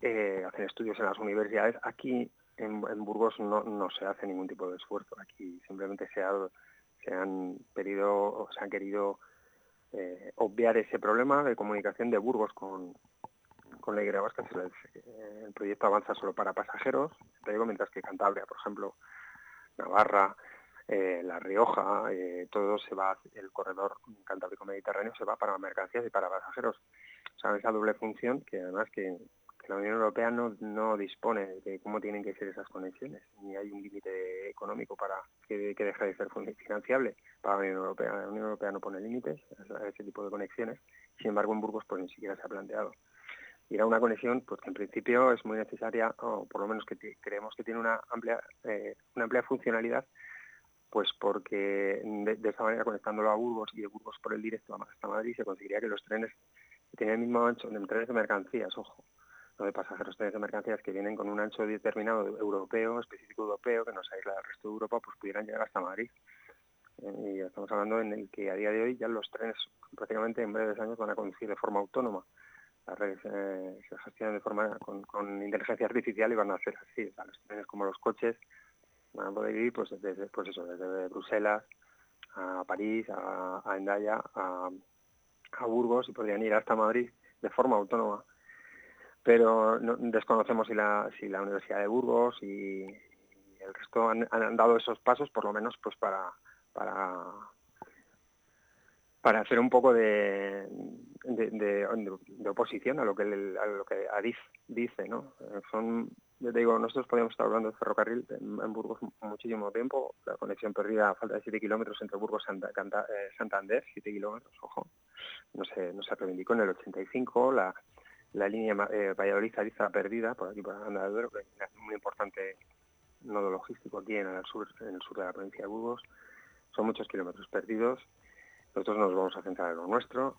C: Eh, hacen estudios en las universidades. Aquí en, Burgos no, no se hace ningún tipo de esfuerzo. Aquí simplemente se, se han pedido, o se han querido eh, obviar ese problema de comunicación de Burgos con, con la Y vasca. Eh, el proyecto avanza solo para pasajeros, te digo, mientras que Cantabria, por ejemplo, Navarra, eh, La Rioja, todo se va, el corredor cantábrico mediterráneo se va para mercancías y para pasajeros. O sea, esa doble función que además que la Unión Europea no, no dispone de cómo tienen que ser esas conexiones, ni hay un límite económico para que, que deje de ser financiable para la Unión Europea. La Unión Europea no pone límites a ese tipo de conexiones, sin embargo en Burgos pues ni siquiera se ha planteado. Y era una conexión pues que en principio es muy necesaria, o por lo menos que creemos que tiene una amplia, eh, una amplia funcionalidad, pues porque de, de esa manera conectándolo a Burgos y de Burgos por el directo hasta Madrid se conseguiría que los trenes tienen el mismo ancho, de trenes de mercancías, ojo, de pasajeros, trenes de mercancías que vienen con un ancho determinado europeo, específico europeo, que nos aísla del resto de Europa, pues pudieran llegar hasta Madrid. Eh, y estamos hablando en el que a día de hoy ya los trenes prácticamente en breves años van a conducir de forma autónoma. Eh, se gestionan de forma con, inteligencia artificial y van a ser así. Los trenes como los coches van a poder ir pues desde, pues eso, desde Bruselas a París, a, a, a Burgos y podrían ir hasta Madrid de forma autónoma. Pero no- desconocemos si la, si la Universidad de Burgos y, el resto han, dado esos pasos, por lo menos pues para, para, para hacer un poco de, de, oposición a lo que a lo que Adif dice, ¿no? Son, yo te digo, nosotros podríamos estar hablando de ferrocarril en, Burgos muchísimo tiempo, la conexión perdida a falta de 7 kilómetros entre Burgos y eh, Santander, 7 kilómetros, ojo, no se, no se reivindicó en el 85, la, la línea eh, Valladolid-Ariza perdida, por aquí por del Duero, que es muy importante nodo logístico aquí en el sur, en el sur de la provincia de Burgos, son muchos kilómetros perdidos, nosotros nos vamos a centrar en lo nuestro.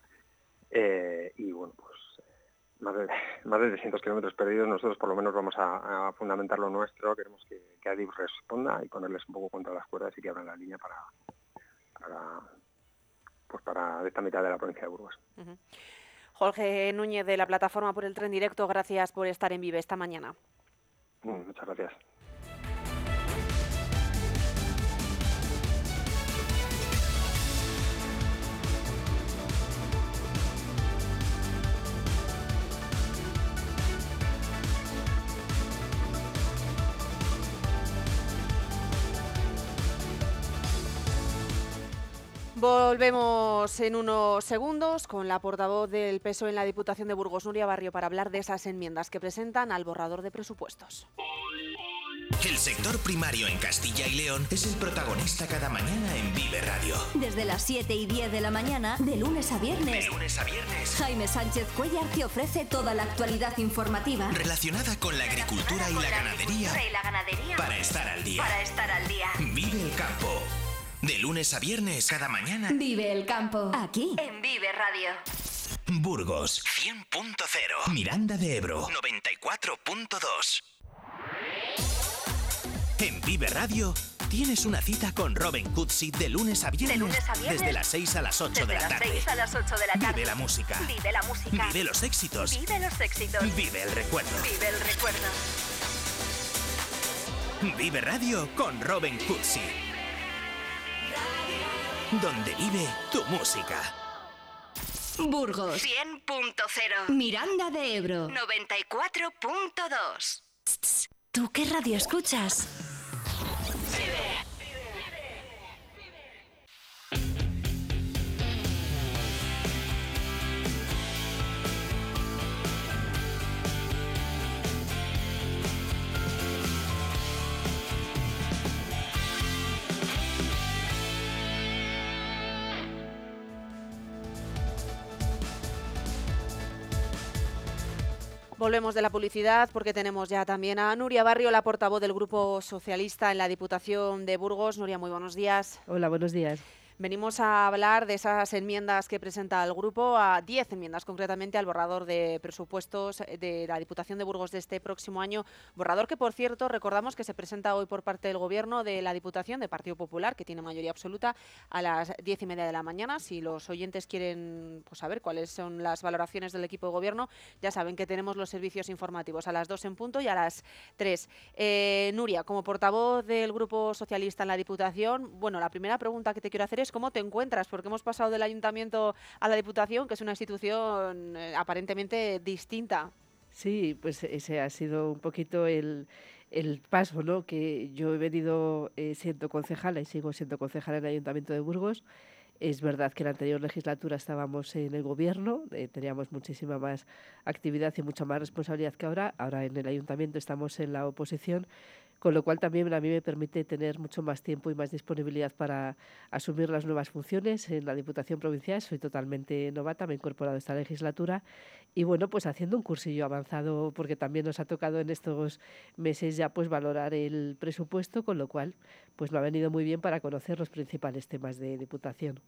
C: Eh, y bueno, pues eh, más de, más de 300 kilómetros perdidos, nosotros por lo menos vamos a, fundamentar lo nuestro, queremos que, que Adif responda y ponerles un poco contra las cuerdas y que abran la línea para, para, pues para esta mitad de la provincia de Burgos.
A: Jorge Núñez de la plataforma por el tren directo, gracias por estar en Vive esta mañana.
C: Muchas gracias.
A: Volvemos en unos segundos con la portavoz del PSOE en la Diputación de Burgos, Nuria Barrio, para hablar de esas enmiendas que presentan al borrador de presupuestos.
D: El sector primario en Castilla y León es el protagonista cada mañana en Vive Radio.
E: Desde las 7 y 10 de la mañana, de lunes a viernes.
D: De lunes a viernes.
E: Jaime Sánchez Cuellar te ofrece toda la actualidad informativa.
D: Relacionada con la agricultura y la ganadería.
E: y la ganadería.
D: Para estar al día.
E: Para estar al día.
D: Vive el campo. De lunes a viernes cada mañana.
E: Vive el campo. Aquí. En Vive Radio.
D: Burgos 100.0. Miranda de Ebro 94.2. En Vive Radio tienes una cita con Robin Cutsi de lunes a viernes.
E: lunes a viernes.
D: Desde las 6 a las 8 de la
E: Desde las
D: tarde.
E: 6 a las 8 de la tarde.
D: Vive la música.
E: Vive la música.
D: Vive los éxitos.
E: Vive los éxitos.
D: Vive el recuerdo.
E: Vive el recuerdo.
D: Vive Radio con Robin Cutsi. Donde vive tu música.
E: Burgos 100.0. Miranda de Ebro 94.2. ¿Tú qué radio escuchas?
A: Volvemos de la publicidad porque tenemos ya también a Nuria Barrio, la portavoz del Grupo Socialista en la Diputación de Burgos. Nuria, muy buenos días.
F: Hola, buenos días.
A: Venimos a hablar de esas enmiendas que presenta el grupo, a 10 enmiendas concretamente al borrador de presupuestos de la Diputación de Burgos de este próximo año. Borrador que, por cierto, recordamos que se presenta hoy por parte del Gobierno de la Diputación de Partido Popular, que tiene mayoría absoluta, a las 10 y media de la mañana. Si los oyentes quieren pues, saber cuáles son las valoraciones del equipo de Gobierno, ya saben que tenemos los servicios informativos a las 2 en punto y a las 3. Eh, Nuria, como portavoz del Grupo Socialista en la Diputación, bueno, la primera pregunta que te quiero hacer es cómo te encuentras, porque hemos pasado del ayuntamiento a la Diputación, que es una institución eh, aparentemente distinta.
F: Sí, pues ese ha sido un poquito el, el paso, ¿no? Que yo he venido eh, siendo concejala y sigo siendo concejala en el Ayuntamiento de Burgos. Es verdad que en la anterior legislatura estábamos en el gobierno, eh, teníamos muchísima más actividad y mucha más responsabilidad que ahora. Ahora en el ayuntamiento estamos en la oposición, con lo cual también a mí me permite tener mucho más tiempo y más disponibilidad para asumir las nuevas funciones en la Diputación Provincial. Soy totalmente novata, me he incorporado esta legislatura y bueno, pues haciendo un cursillo avanzado porque también nos ha tocado en estos meses ya pues valorar el presupuesto, con lo cual pues me ha venido muy bien para conocer los principales temas de Diputación.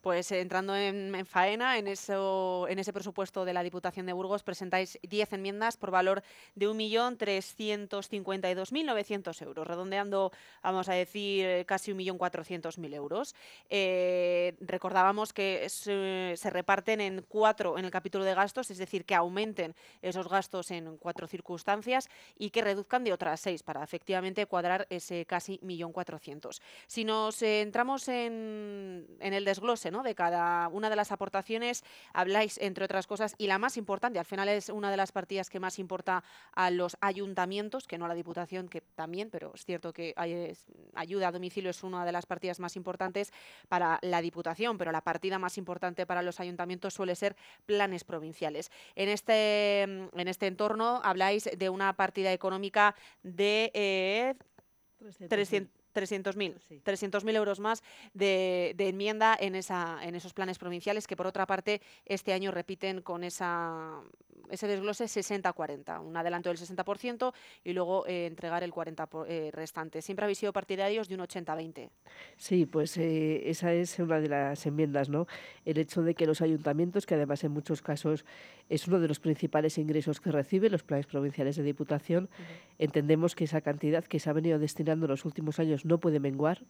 A: Pues entrando en, faena, en, eso, en ese presupuesto de la Diputación de Burgos presentáis 10 enmiendas por valor de 1.352.000 1.900 euros, redondeando, vamos a decir, casi 1.400.000 euros. Eh, recordábamos que se, reparten en cuatro en el capítulo de gastos, es decir, que aumenten esos gastos en cuatro circunstancias y que reduzcan de otras seis para efectivamente cuadrar ese casi 1.400.000. Si nos entramos en, en, el desglose ¿no? de cada una de las aportaciones, habláis, entre otras cosas, y la más importante, al final es una de las partidas que más importa a los ayuntamientos, que no a la Diputación, que también, pero es cierto que ayuda a domicilio es una de las partidas más importantes para la Diputación, pero la partida más importante para los ayuntamientos suele ser planes provinciales. En este, en este entorno habláis de una partida económica de eh, 300 300.000 300.000 euros más de, enmienda en, esa, en esos planes provinciales que por otra parte este año repiten con esa, ese desglose 60-40, un adelanto del 60% y luego eh, entregar el 40% eh, restante. Siempre habéis sido partidarios de un 80-20.
F: Sí, pues eh, esa es una de las enmiendas, ¿no? El hecho de que los ayuntamientos, que además en muchos casos es uno de los principales ingresos que reciben los planes provinciales de diputación, entendemos que esa cantidad que se ha venido destinando en los últimos años no puede menguar.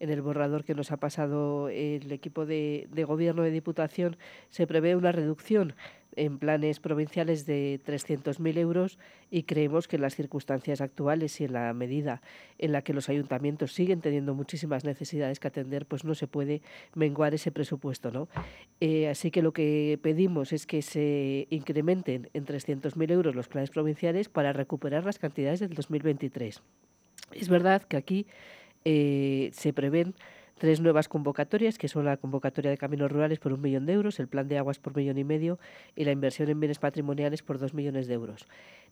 F: En el borrador que nos ha pasado el equipo de, gobierno de Diputación se prevé una reducción en planes provinciales de 300.000 euros y creemos que en las circunstancias actuales y en la medida en la que los ayuntamientos siguen teniendo muchísimas necesidades que atender, pues no se puede menguar ese presupuesto. ¿no? Eh, así que lo que pedimos es que se incrementen en 300.000 euros los planes provinciales para recuperar las cantidades del 2023. Es verdad que aquí eh, se prevén tres nuevas convocatorias, que son la convocatoria de caminos rurales por un millón de euros, el plan de aguas por millón y medio y la inversión en bienes patrimoniales por dos millones de euros.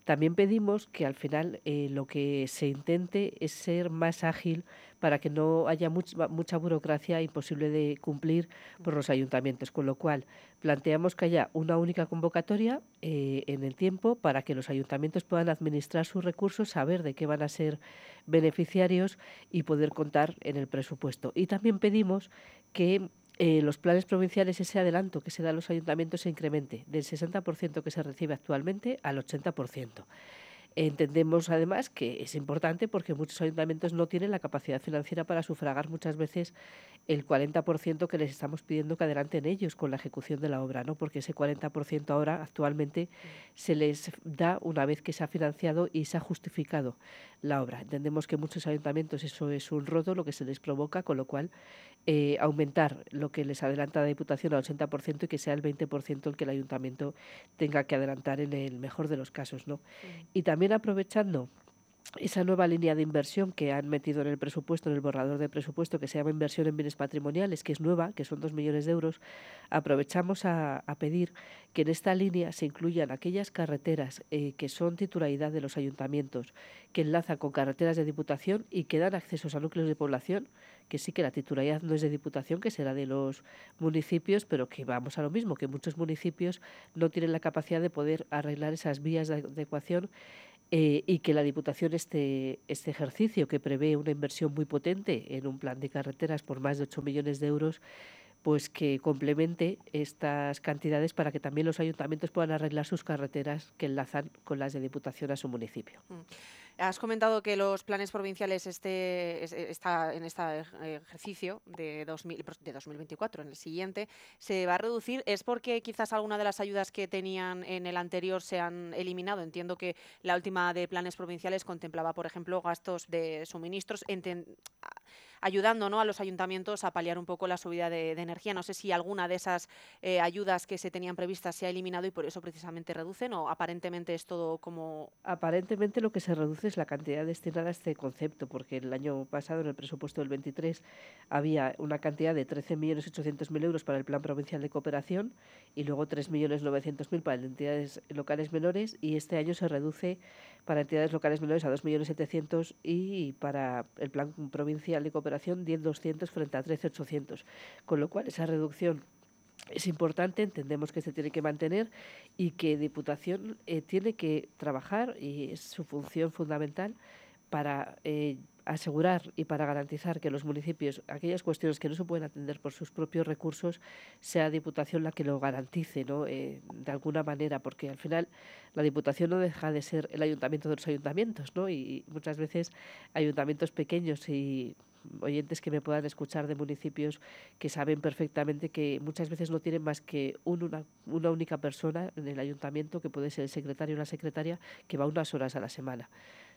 F: También pedimos que al final eh, lo que se intente es ser más ágil para que no haya mucha burocracia imposible de cumplir por los ayuntamientos, con lo cual planteamos que haya una única convocatoria eh, en el tiempo para que los ayuntamientos puedan administrar sus recursos, saber de qué van a ser beneficiarios y poder contar en el presupuesto. Y también pedimos que eh, los planes provinciales, ese adelanto que se da a los ayuntamientos se incremente del 60% que se recibe actualmente al 80%. Entendemos además que es importante porque muchos ayuntamientos no tienen la capacidad financiera para sufragar muchas veces el 40% que les estamos pidiendo que adelanten ellos con la ejecución de la obra, ¿no? Porque ese 40% ahora actualmente se les da una vez que se ha financiado y se ha justificado la obra. Entendemos que muchos ayuntamientos eso es un roto lo que se les provoca, con lo cual eh, aumentar lo que les adelanta la Diputación al 80% y que sea el 20% el que el ayuntamiento tenga que adelantar en el mejor de los casos, ¿no? Y también aprovechando esa nueva línea de inversión que han metido en el presupuesto, en el borrador de presupuesto, que se llama inversión en bienes patrimoniales, que es nueva, que son dos millones de euros, aprovechamos a, pedir que en esta línea se incluyan aquellas carreteras eh, que son titularidad de los ayuntamientos, que enlazan con carreteras de diputación y que dan accesos a núcleos de población, que sí que la titularidad no es de diputación, que será de los municipios, pero que vamos a lo mismo, que muchos municipios no tienen la capacidad de poder arreglar esas vías de adecuación eh, y que la Diputación este, este ejercicio, que prevé una inversión muy potente en un plan de carreteras por más de 8 millones de euros, pues que complemente estas cantidades para que también los ayuntamientos puedan arreglar sus carreteras que enlazan con las de Diputación a su municipio. Mm.
A: Has comentado que los planes provinciales este, está en este ejercicio de, 2000, de 2024, en el siguiente, se va a reducir. ¿Es porque quizás alguna de las ayudas que tenían en el anterior se han eliminado? Entiendo que la última de planes provinciales contemplaba, por ejemplo, gastos de suministros ayudando ¿no? a los ayuntamientos a paliar un poco la subida de, energía. No sé si alguna de esas eh, ayudas que se tenían previstas se ha eliminado y por eso precisamente reducen o aparentemente es todo como...
F: Aparentemente lo que se reduce es la cantidad destinada a este concepto, porque el año pasado en el presupuesto del 23 había una cantidad de 13.800.000 euros para el Plan Provincial de Cooperación y luego 3.900.000 para entidades locales menores y este año se reduce para entidades locales menores a 2.700.000 y para el Plan Provincial de Cooperación 10.200 frente a 13.800. Con lo cual esa reducción es importante, entendemos que se tiene que mantener y que Diputación eh, tiene que trabajar y es su función fundamental para eh, asegurar y para garantizar que los municipios, aquellas cuestiones que no se pueden atender por sus propios recursos, sea Diputación la que lo garantice. Eh, de alguna manera, porque al final la Diputación no deja de ser el ayuntamiento de los ayuntamientos, ¿no? Y muchas veces ayuntamientos pequeños y oyentes que me puedan escuchar de municipios que saben perfectamente que muchas veces no tienen más que una, una única persona en el ayuntamiento, que puede ser el secretario o la secretaria, que va unas horas a la semana.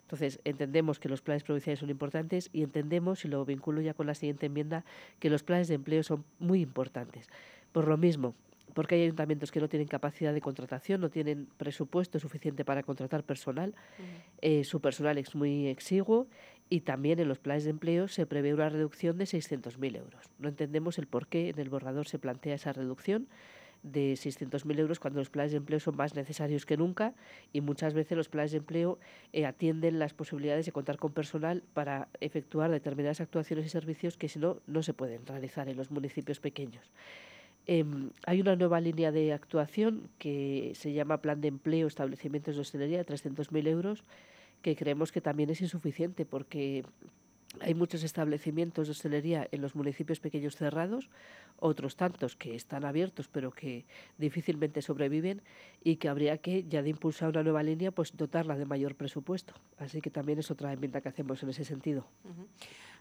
F: Entonces, entendemos que los planes provinciales son importantes y entendemos, y lo vinculo ya con la siguiente enmienda, que los planes de empleo son muy importantes. Por lo mismo, porque hay ayuntamientos que no tienen capacidad de contratación, no tienen presupuesto suficiente para contratar personal, eh, su personal es muy exiguo y también en los planes de empleo se prevé una reducción de 600.000 euros. No entendemos el por qué en el borrador se plantea esa reducción de 600.000 euros cuando los planes de empleo son más necesarios que nunca y muchas veces los planes de empleo eh, atienden las posibilidades de contar con personal para efectuar determinadas actuaciones y servicios que si no no se pueden realizar en los municipios pequeños. Em, hay una nueva línea de actuación que se llama Plan de Empleo Establecimientos de Hostelería de 300.000 euros que creemos que también es insuficiente porque hay muchos establecimientos de hostelería en los municipios pequeños cerrados, otros tantos que están abiertos pero que difícilmente sobreviven y que habría que, ya de impulsar una nueva línea, pues dotarla de mayor presupuesto. Así que también es otra enmienda que hacemos en ese sentido.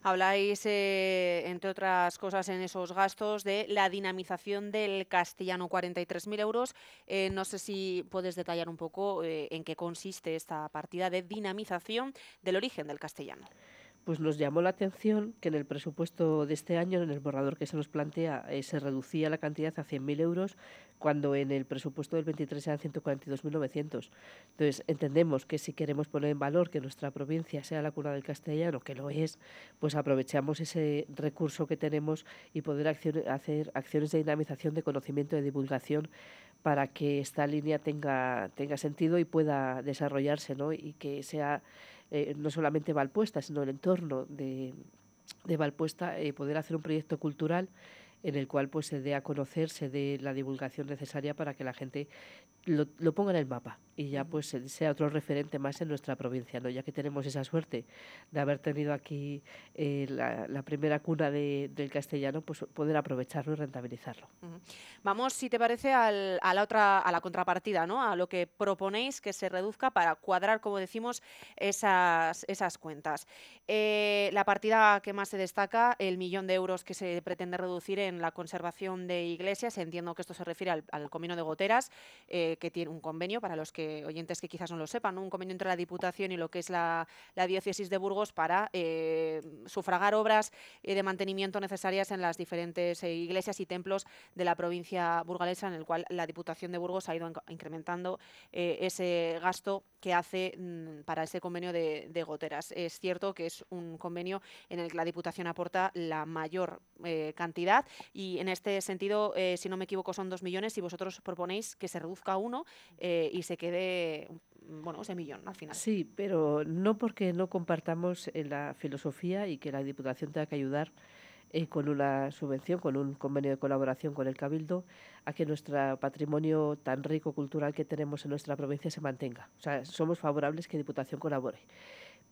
A: Habláis, eh, entre otras cosas, en esos gastos de la dinamización del castellano, 43.000 euros. Eh, no sé si puedes detallar un poco eh, en qué consiste esta partida de dinamización del origen del castellano
F: pues nos llamó la atención que en el presupuesto de este año, en el borrador que se nos plantea, eh, se reducía la cantidad a 100.000 euros, cuando en el presupuesto del 23 eran 142.900. Entonces, entendemos que si queremos poner en valor que nuestra provincia sea la cuna del castellano, que lo es, pues aprovechamos ese recurso que tenemos y poder hacer acciones de dinamización de conocimiento de divulgación para que esta línea tenga, tenga sentido y pueda desarrollarse, ¿no? Y que sea eh, no solamente Valpuesta, sino el entorno de, de Valpuesta, eh, poder hacer un proyecto cultural en el cual pues se dé a conocer, se dé la divulgación necesaria para que la gente lo, lo ponga en el mapa y ya pues sea otro referente más en nuestra provincia, ¿no? ya que tenemos esa suerte de haber tenido aquí eh, la, primera cuna del castellano, pues poder aprovecharlo y rentabilizarlo.
A: Vamos, si te parece, a la otra, a la contrapartida, ¿no? a lo que proponéis que se reduzca para cuadrar, como decimos, esas, esas cuentas. Eh, la partida que más se destaca, el millón de euros que se pretende reducir en la conservación de iglesias. Entiendo que esto se refiere al, convenio de goteras, eh, que tiene un convenio, para los que oyentes que quizás no lo sepan, un convenio entre la Diputación y lo que es la, diócesis de Burgos para eh, sufragar obras de mantenimiento necesarias en las diferentes iglesias y templos de la provincia burgalesa, en el cual la Diputación de Burgos ha ido incrementando ese gasto que hace mm, para ese convenio de, de goteras. Es cierto que es un convenio en el que la Diputación aporta la mayor eh, cantidad y en este sentido, eh, si no me equivoco, son dos millones y vosotros proponéis que se reduzca uno eh, y se quede bueno, ese millón al final.
F: Sí, pero no porque no compartamos la filosofía y que la Diputación tenga que ayudar con una subvención, con un convenio de colaboración con el Cabildo, a que nuestro patrimonio tan rico cultural que tenemos en nuestra provincia se mantenga. O sea, somos favorables que Diputación colabore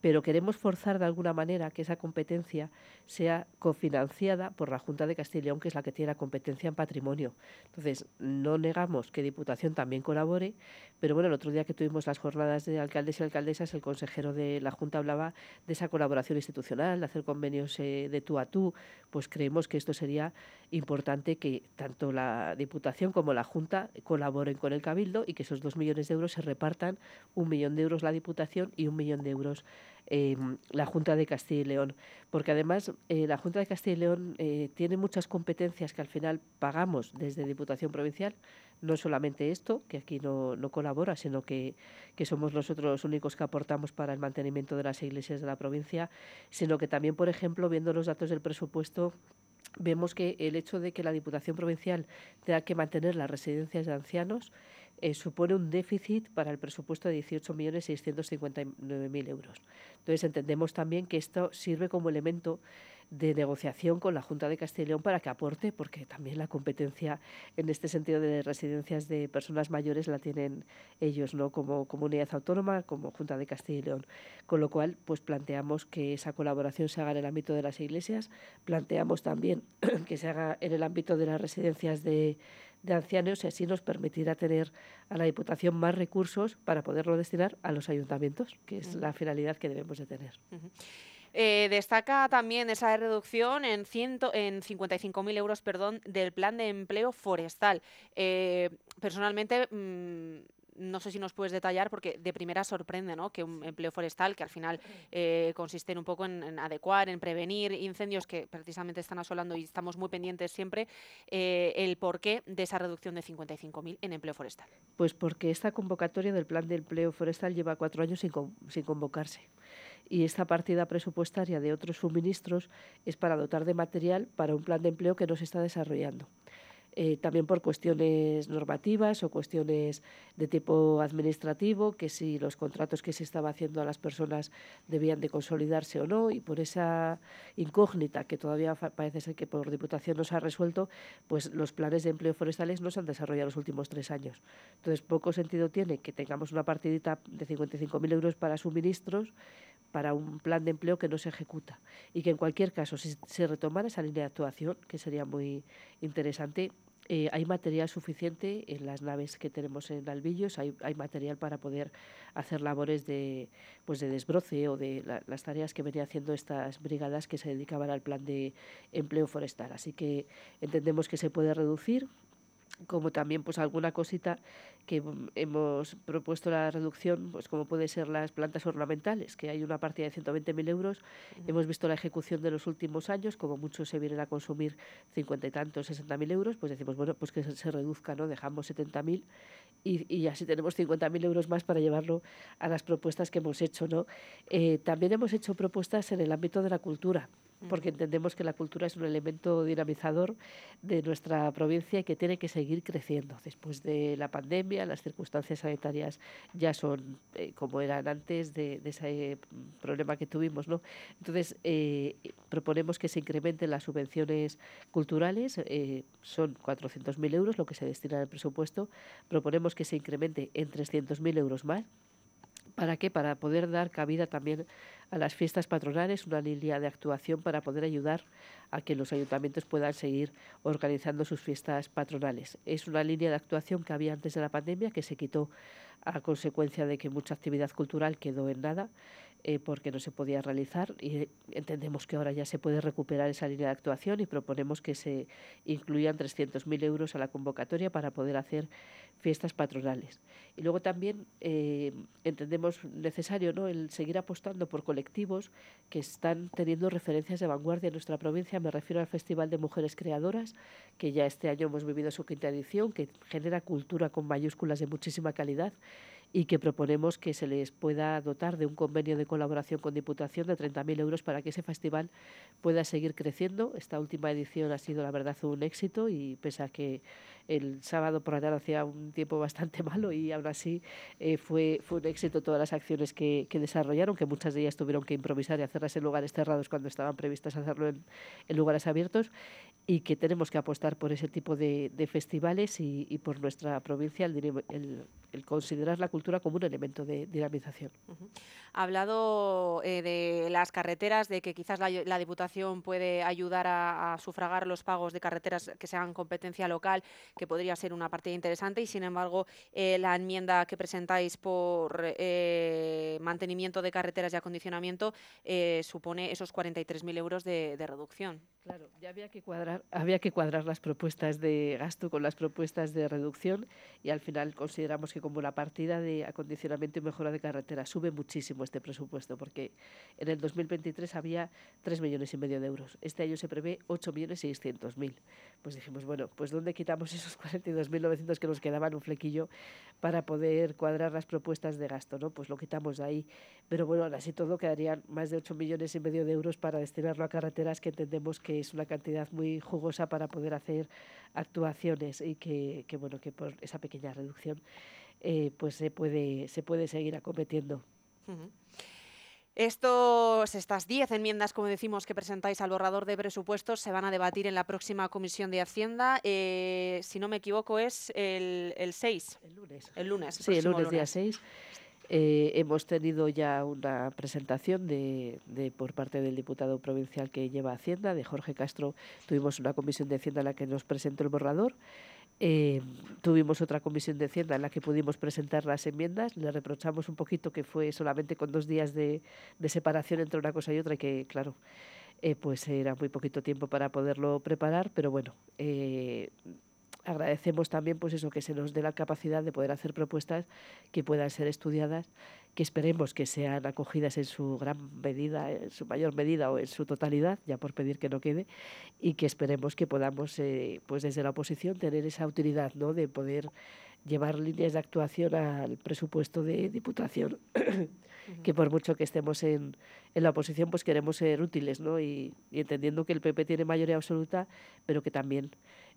F: pero queremos forzar de alguna manera que esa competencia sea cofinanciada por la Junta de Castilla y León, que es la que tiene la competencia en patrimonio. Entonces, no negamos que Diputación también colabore, pero bueno, el otro día que tuvimos las jornadas de alcaldes y alcaldesas, el consejero de la Junta hablaba de esa colaboración institucional, de hacer convenios eh, de tú a tú, pues creemos que esto sería importante que tanto la Diputación como la Junta colaboren con el Cabildo y que esos dos millones de euros se repartan, un millón de euros la Diputación y un millón de euros Em, la Junta de Castilla y León, porque además eh, la Junta de Castilla y León eh, tiene muchas competencias que al final pagamos desde Diputación Provincial, no solamente esto, que aquí no, no colabora, sino que, que, somos nosotros los únicos que aportamos para el mantenimiento de las iglesias de la provincia, sino que también, por ejemplo, viendo los datos del presupuesto, vemos que el hecho de que la Diputación Provincial tenga que mantener las residencias de ancianos eh, supone un déficit para el presupuesto de 18.659.000 euros. Entonces entendemos también que esto sirve como elemento de negociación con la Junta de Castilla y León para que aporte, porque también la competencia en este sentido de residencias de personas mayores la tienen ellos, ¿no? Como comunidad autónoma, como Junta de Castilla y León. Con lo cual, pues planteamos que esa colaboración se haga en el ámbito de las iglesias, planteamos también que se haga en el ámbito de las residencias de de ancianos y así nos permitirá tener a la Diputación más recursos para poderlo destinar a los ayuntamientos, que es la finalidad que debemos de tener.
A: Eh, destaca también esa reducción en, ciento, en 55.000 euros perdón, del plan de empleo forestal. Eh, personalmente, mm, no sé si nos puedes detallar, porque de primera sorprende ¿no? que un empleo forestal, que al final eh, consiste en un poco en, adecuar, en prevenir incendios que precisamente están asolando y estamos muy pendientes siempre, eh, el porqué de esa reducción de 55.000 en empleo forestal.
F: Pues porque esta convocatoria del plan de empleo forestal lleva cuatro años sin, sin convocarse y esta partida presupuestaria de otros suministros es para dotar de material para un plan de empleo que no se está desarrollando. Eh, también por cuestiones normativas o cuestiones de tipo administrativo, que si los contratos que se estaba haciendo a las personas debían de consolidarse o no, y por esa incógnita que todavía parece ser que por Diputación no se ha resuelto, pues los planes de empleo forestales no se han desarrollado los últimos tres años. Entonces, poco sentido tiene que tengamos una partidita de 55.000 euros para suministros para un plan de empleo que no se ejecuta y que en cualquier caso si se retomara esa línea de actuación que sería muy interesante eh, hay material suficiente en las naves que tenemos en Albillos, hay, hay material para poder hacer labores de, pues de desbroce o de las tareas que venían haciendo estas brigadas que se dedicaban al plan de empleo forestal. Así que entendemos que se puede reducir, como también pues alguna cosita que hemos propuesto la reducción, pues como puede ser las plantas ornamentales, que hay una partida de 120.000 euros. Hemos visto la ejecución de los últimos años, como muchos se vienen a consumir 50 y tantos, 60.000 euros, pues decimos, bueno, pues que se, reduzca, ¿no? Dejamos 70.000 y, y así tenemos 50.000 euros más para llevarlo a las propuestas que hemos hecho, ¿no? Eh, también hemos hecho propuestas en el ámbito de la cultura porque entendemos que la cultura es un elemento dinamizador de nuestra provincia y que tiene que seguir creciendo. Después de la pandemia, las circunstancias sanitarias ya son eh, como eran antes de, ese problema que tuvimos. ¿no? Entonces, eh, proponemos que se incrementen las subvenciones culturales, eh, son 400.000 euros lo que se destina al presupuesto. Proponemos que se incremente en 300.000 euros más. ¿Para qué? Para poder dar cabida también a las fiestas patronales, una línea de actuación para poder ayudar a que los ayuntamientos puedan seguir organizando sus fiestas patronales. Es una línea de actuación que había antes de la pandemia, que se quitó a consecuencia de que mucha actividad cultural quedó en nada. Eh, porque no se podía realizar y entendemos que ahora ya se puede recuperar esa línea de actuación y proponemos que se incluyan 300.000 euros a la convocatoria para poder hacer fiestas patronales. Y luego también eh, entendemos necesario ¿no? el seguir apostando por colectivos que están teniendo referencias de vanguardia en nuestra provincia. Me refiero al Festival de Mujeres Creadoras, que ya este año hemos vivido su quinta edición, que genera cultura con mayúsculas de muchísima calidad y que proponemos que se les pueda dotar de un convenio de colaboración con Diputación de 30.000 euros para que ese festival pueda seguir creciendo. Esta última edición ha sido, la verdad, un éxito y pese a que el sábado por la tarde hacía un tiempo bastante malo y aún así eh, fue, un éxito todas las acciones que, desarrollaron, que muchas de ellas tuvieron que improvisar y hacerlas en lugares cerrados cuando estaban previstas hacerlo en lugares abiertos y que tenemos que apostar por ese tipo de, de festivales y, por nuestra provincia el, considerar la cultura como un elemento de dinamización.
A: Ha hablado eh, de las carreteras, de que quizás la, Diputación puede ayudar a, sufragar los pagos de carreteras que sean competencia local, que podría ser una partida interesante y, sin embargo, eh, la enmienda que presentáis por eh, mantenimiento de carreteras y acondicionamiento supone esos 43.000 euros de reducción.
F: Claro, ya había que cuadrar, había que cuadrar las propuestas de gasto con las propuestas de reducción y al final consideramos que como la partida de acondicionamiento y mejora de carretera sube muchísimo este presupuesto porque en el 2023 había 3 millones y medio de euros. Este año se prevé 8 millones y 600 mil. Pues dijimos, bueno, pues ¿dónde quitamos esos 42.900 que nos quedaban un flequillo para poder cuadrar las propuestas de gasto? ¿no? Pues lo quitamos de ahí. Pero bueno, así todo quedarían más de 8 millones y medio de euros para destinarlo a carreteras que entendemos que es una cantidad muy jugosa para poder hacer actuaciones y que, que bueno que por esa pequeña reducción eh, pues se puede se puede seguir acometiendo.
A: Uh -huh. Estos, estas 10 enmiendas, como decimos, que presentáis al borrador de presupuestos se van a debatir en la próxima Comisión de Hacienda. Eh, si no me equivoco, es el, el 6.
F: El lunes.
A: El lunes.
F: Sí, el lunes, lunes, día 6. Eh, hemos tenido ya una presentación de, de, por parte del diputado provincial que lleva Hacienda, de Jorge Castro. Tuvimos una comisión de Hacienda en la que nos presentó el borrador. Eh, tuvimos otra comisión de Hacienda en la que pudimos presentar las enmiendas. Le reprochamos un poquito que fue solamente con dos días de, de separación entre una cosa y otra y que, claro, eh, pues era muy poquito tiempo para poderlo preparar, pero bueno, eh, agradecemos también pues eso que se nos dé la capacidad de poder hacer propuestas que puedan ser estudiadas que esperemos que sean acogidas en su gran medida en su mayor medida o en su totalidad ya por pedir que no quede y que esperemos que podamos eh, pues desde la oposición tener esa utilidad no de poder llevar líneas de actuación al presupuesto de diputación que por mucho que estemos en, en, la oposición, pues queremos ser útiles, ¿no? Y, entendiendo que el PP tiene mayoría absoluta, pero que también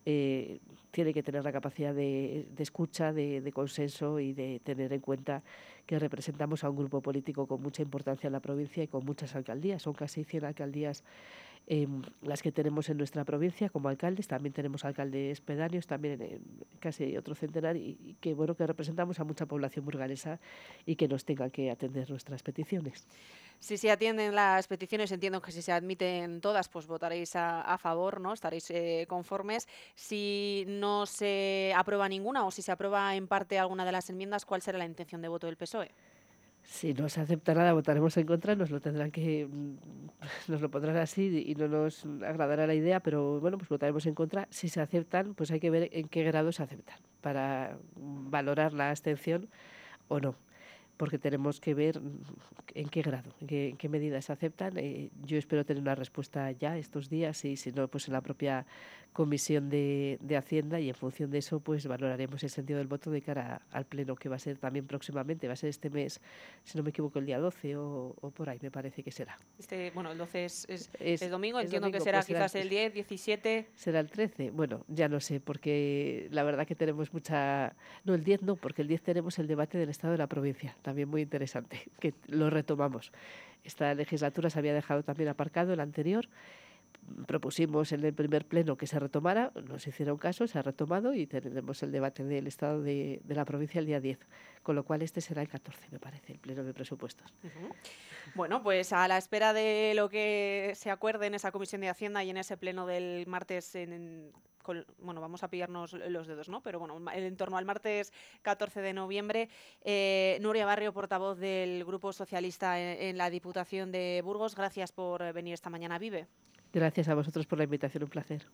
F: eh, tiene que tener la capacidad de, de escucha, de, de, consenso y de tener en cuenta que representamos a un grupo político con mucha importancia en la provincia y con muchas alcaldías. Son casi 100 alcaldías eh, las que tenemos en nuestra provincia como alcaldes. También tenemos alcaldes pedáneos, también en, casi otro centenar, y, y, que bueno que representamos a mucha población burgalesa y que nos tenga que atender nuestras peticiones.
A: Si se atienden las peticiones, entiendo que si se admiten todas, pues votaréis a, a favor, ¿no? Estaréis eh, conformes. Si no se aprueba ninguna o si se aprueba en parte alguna de las enmiendas, ¿cuál será la intención de voto del PSOE?
F: Si no se acepta nada, votaremos en contra, nos lo tendrán que nos lo pondrán así y no nos agradará la idea, pero bueno, pues votaremos en contra. Si se aceptan, pues hay que ver en qué grado se aceptan para valorar la abstención o no porque tenemos que ver en qué grado, en qué, en qué medida se aceptan. Eh, yo espero tener una respuesta ya estos días y si no, pues en la propia Comisión de, de, Hacienda y en función de eso pues valoraremos el sentido del voto de cara al Pleno que va a ser también próximamente, va a ser este mes, si no me equivoco, el día 12 o, o por ahí me parece que será.
A: Este, bueno, el 12 es, es, es, es domingo, es entiendo domingo, que será pues quizás será el 10, 17.
F: ¿Será el 13? Bueno, ya no sé, porque la verdad que tenemos mucha... No, el 10 no, porque el 10 tenemos el debate del Estado de la provincia, también muy interesante, que lo retomamos. Esta legislatura se había dejado también aparcado el anterior propusimos en el primer pleno que se retomara, nos hicieron caso, se ha retomado y tendremos el debate del Estado de, la provincia el día 10, con lo cual este será el 14, me parece, el pleno de presupuestos.
A: Bueno, pues a la espera de lo que se acuerde en esa comisión de Hacienda y en ese pleno del martes en, bueno, vamos a pillarnos los dedos, ¿no? Pero bueno, en torno al martes 14 de noviembre, eh, Nuria Barrio, portavoz del Grupo Socialista en, la Diputación de Burgos, gracias por venir esta mañana, Vive.
F: Gracias a vosotros por la invitación, un placer.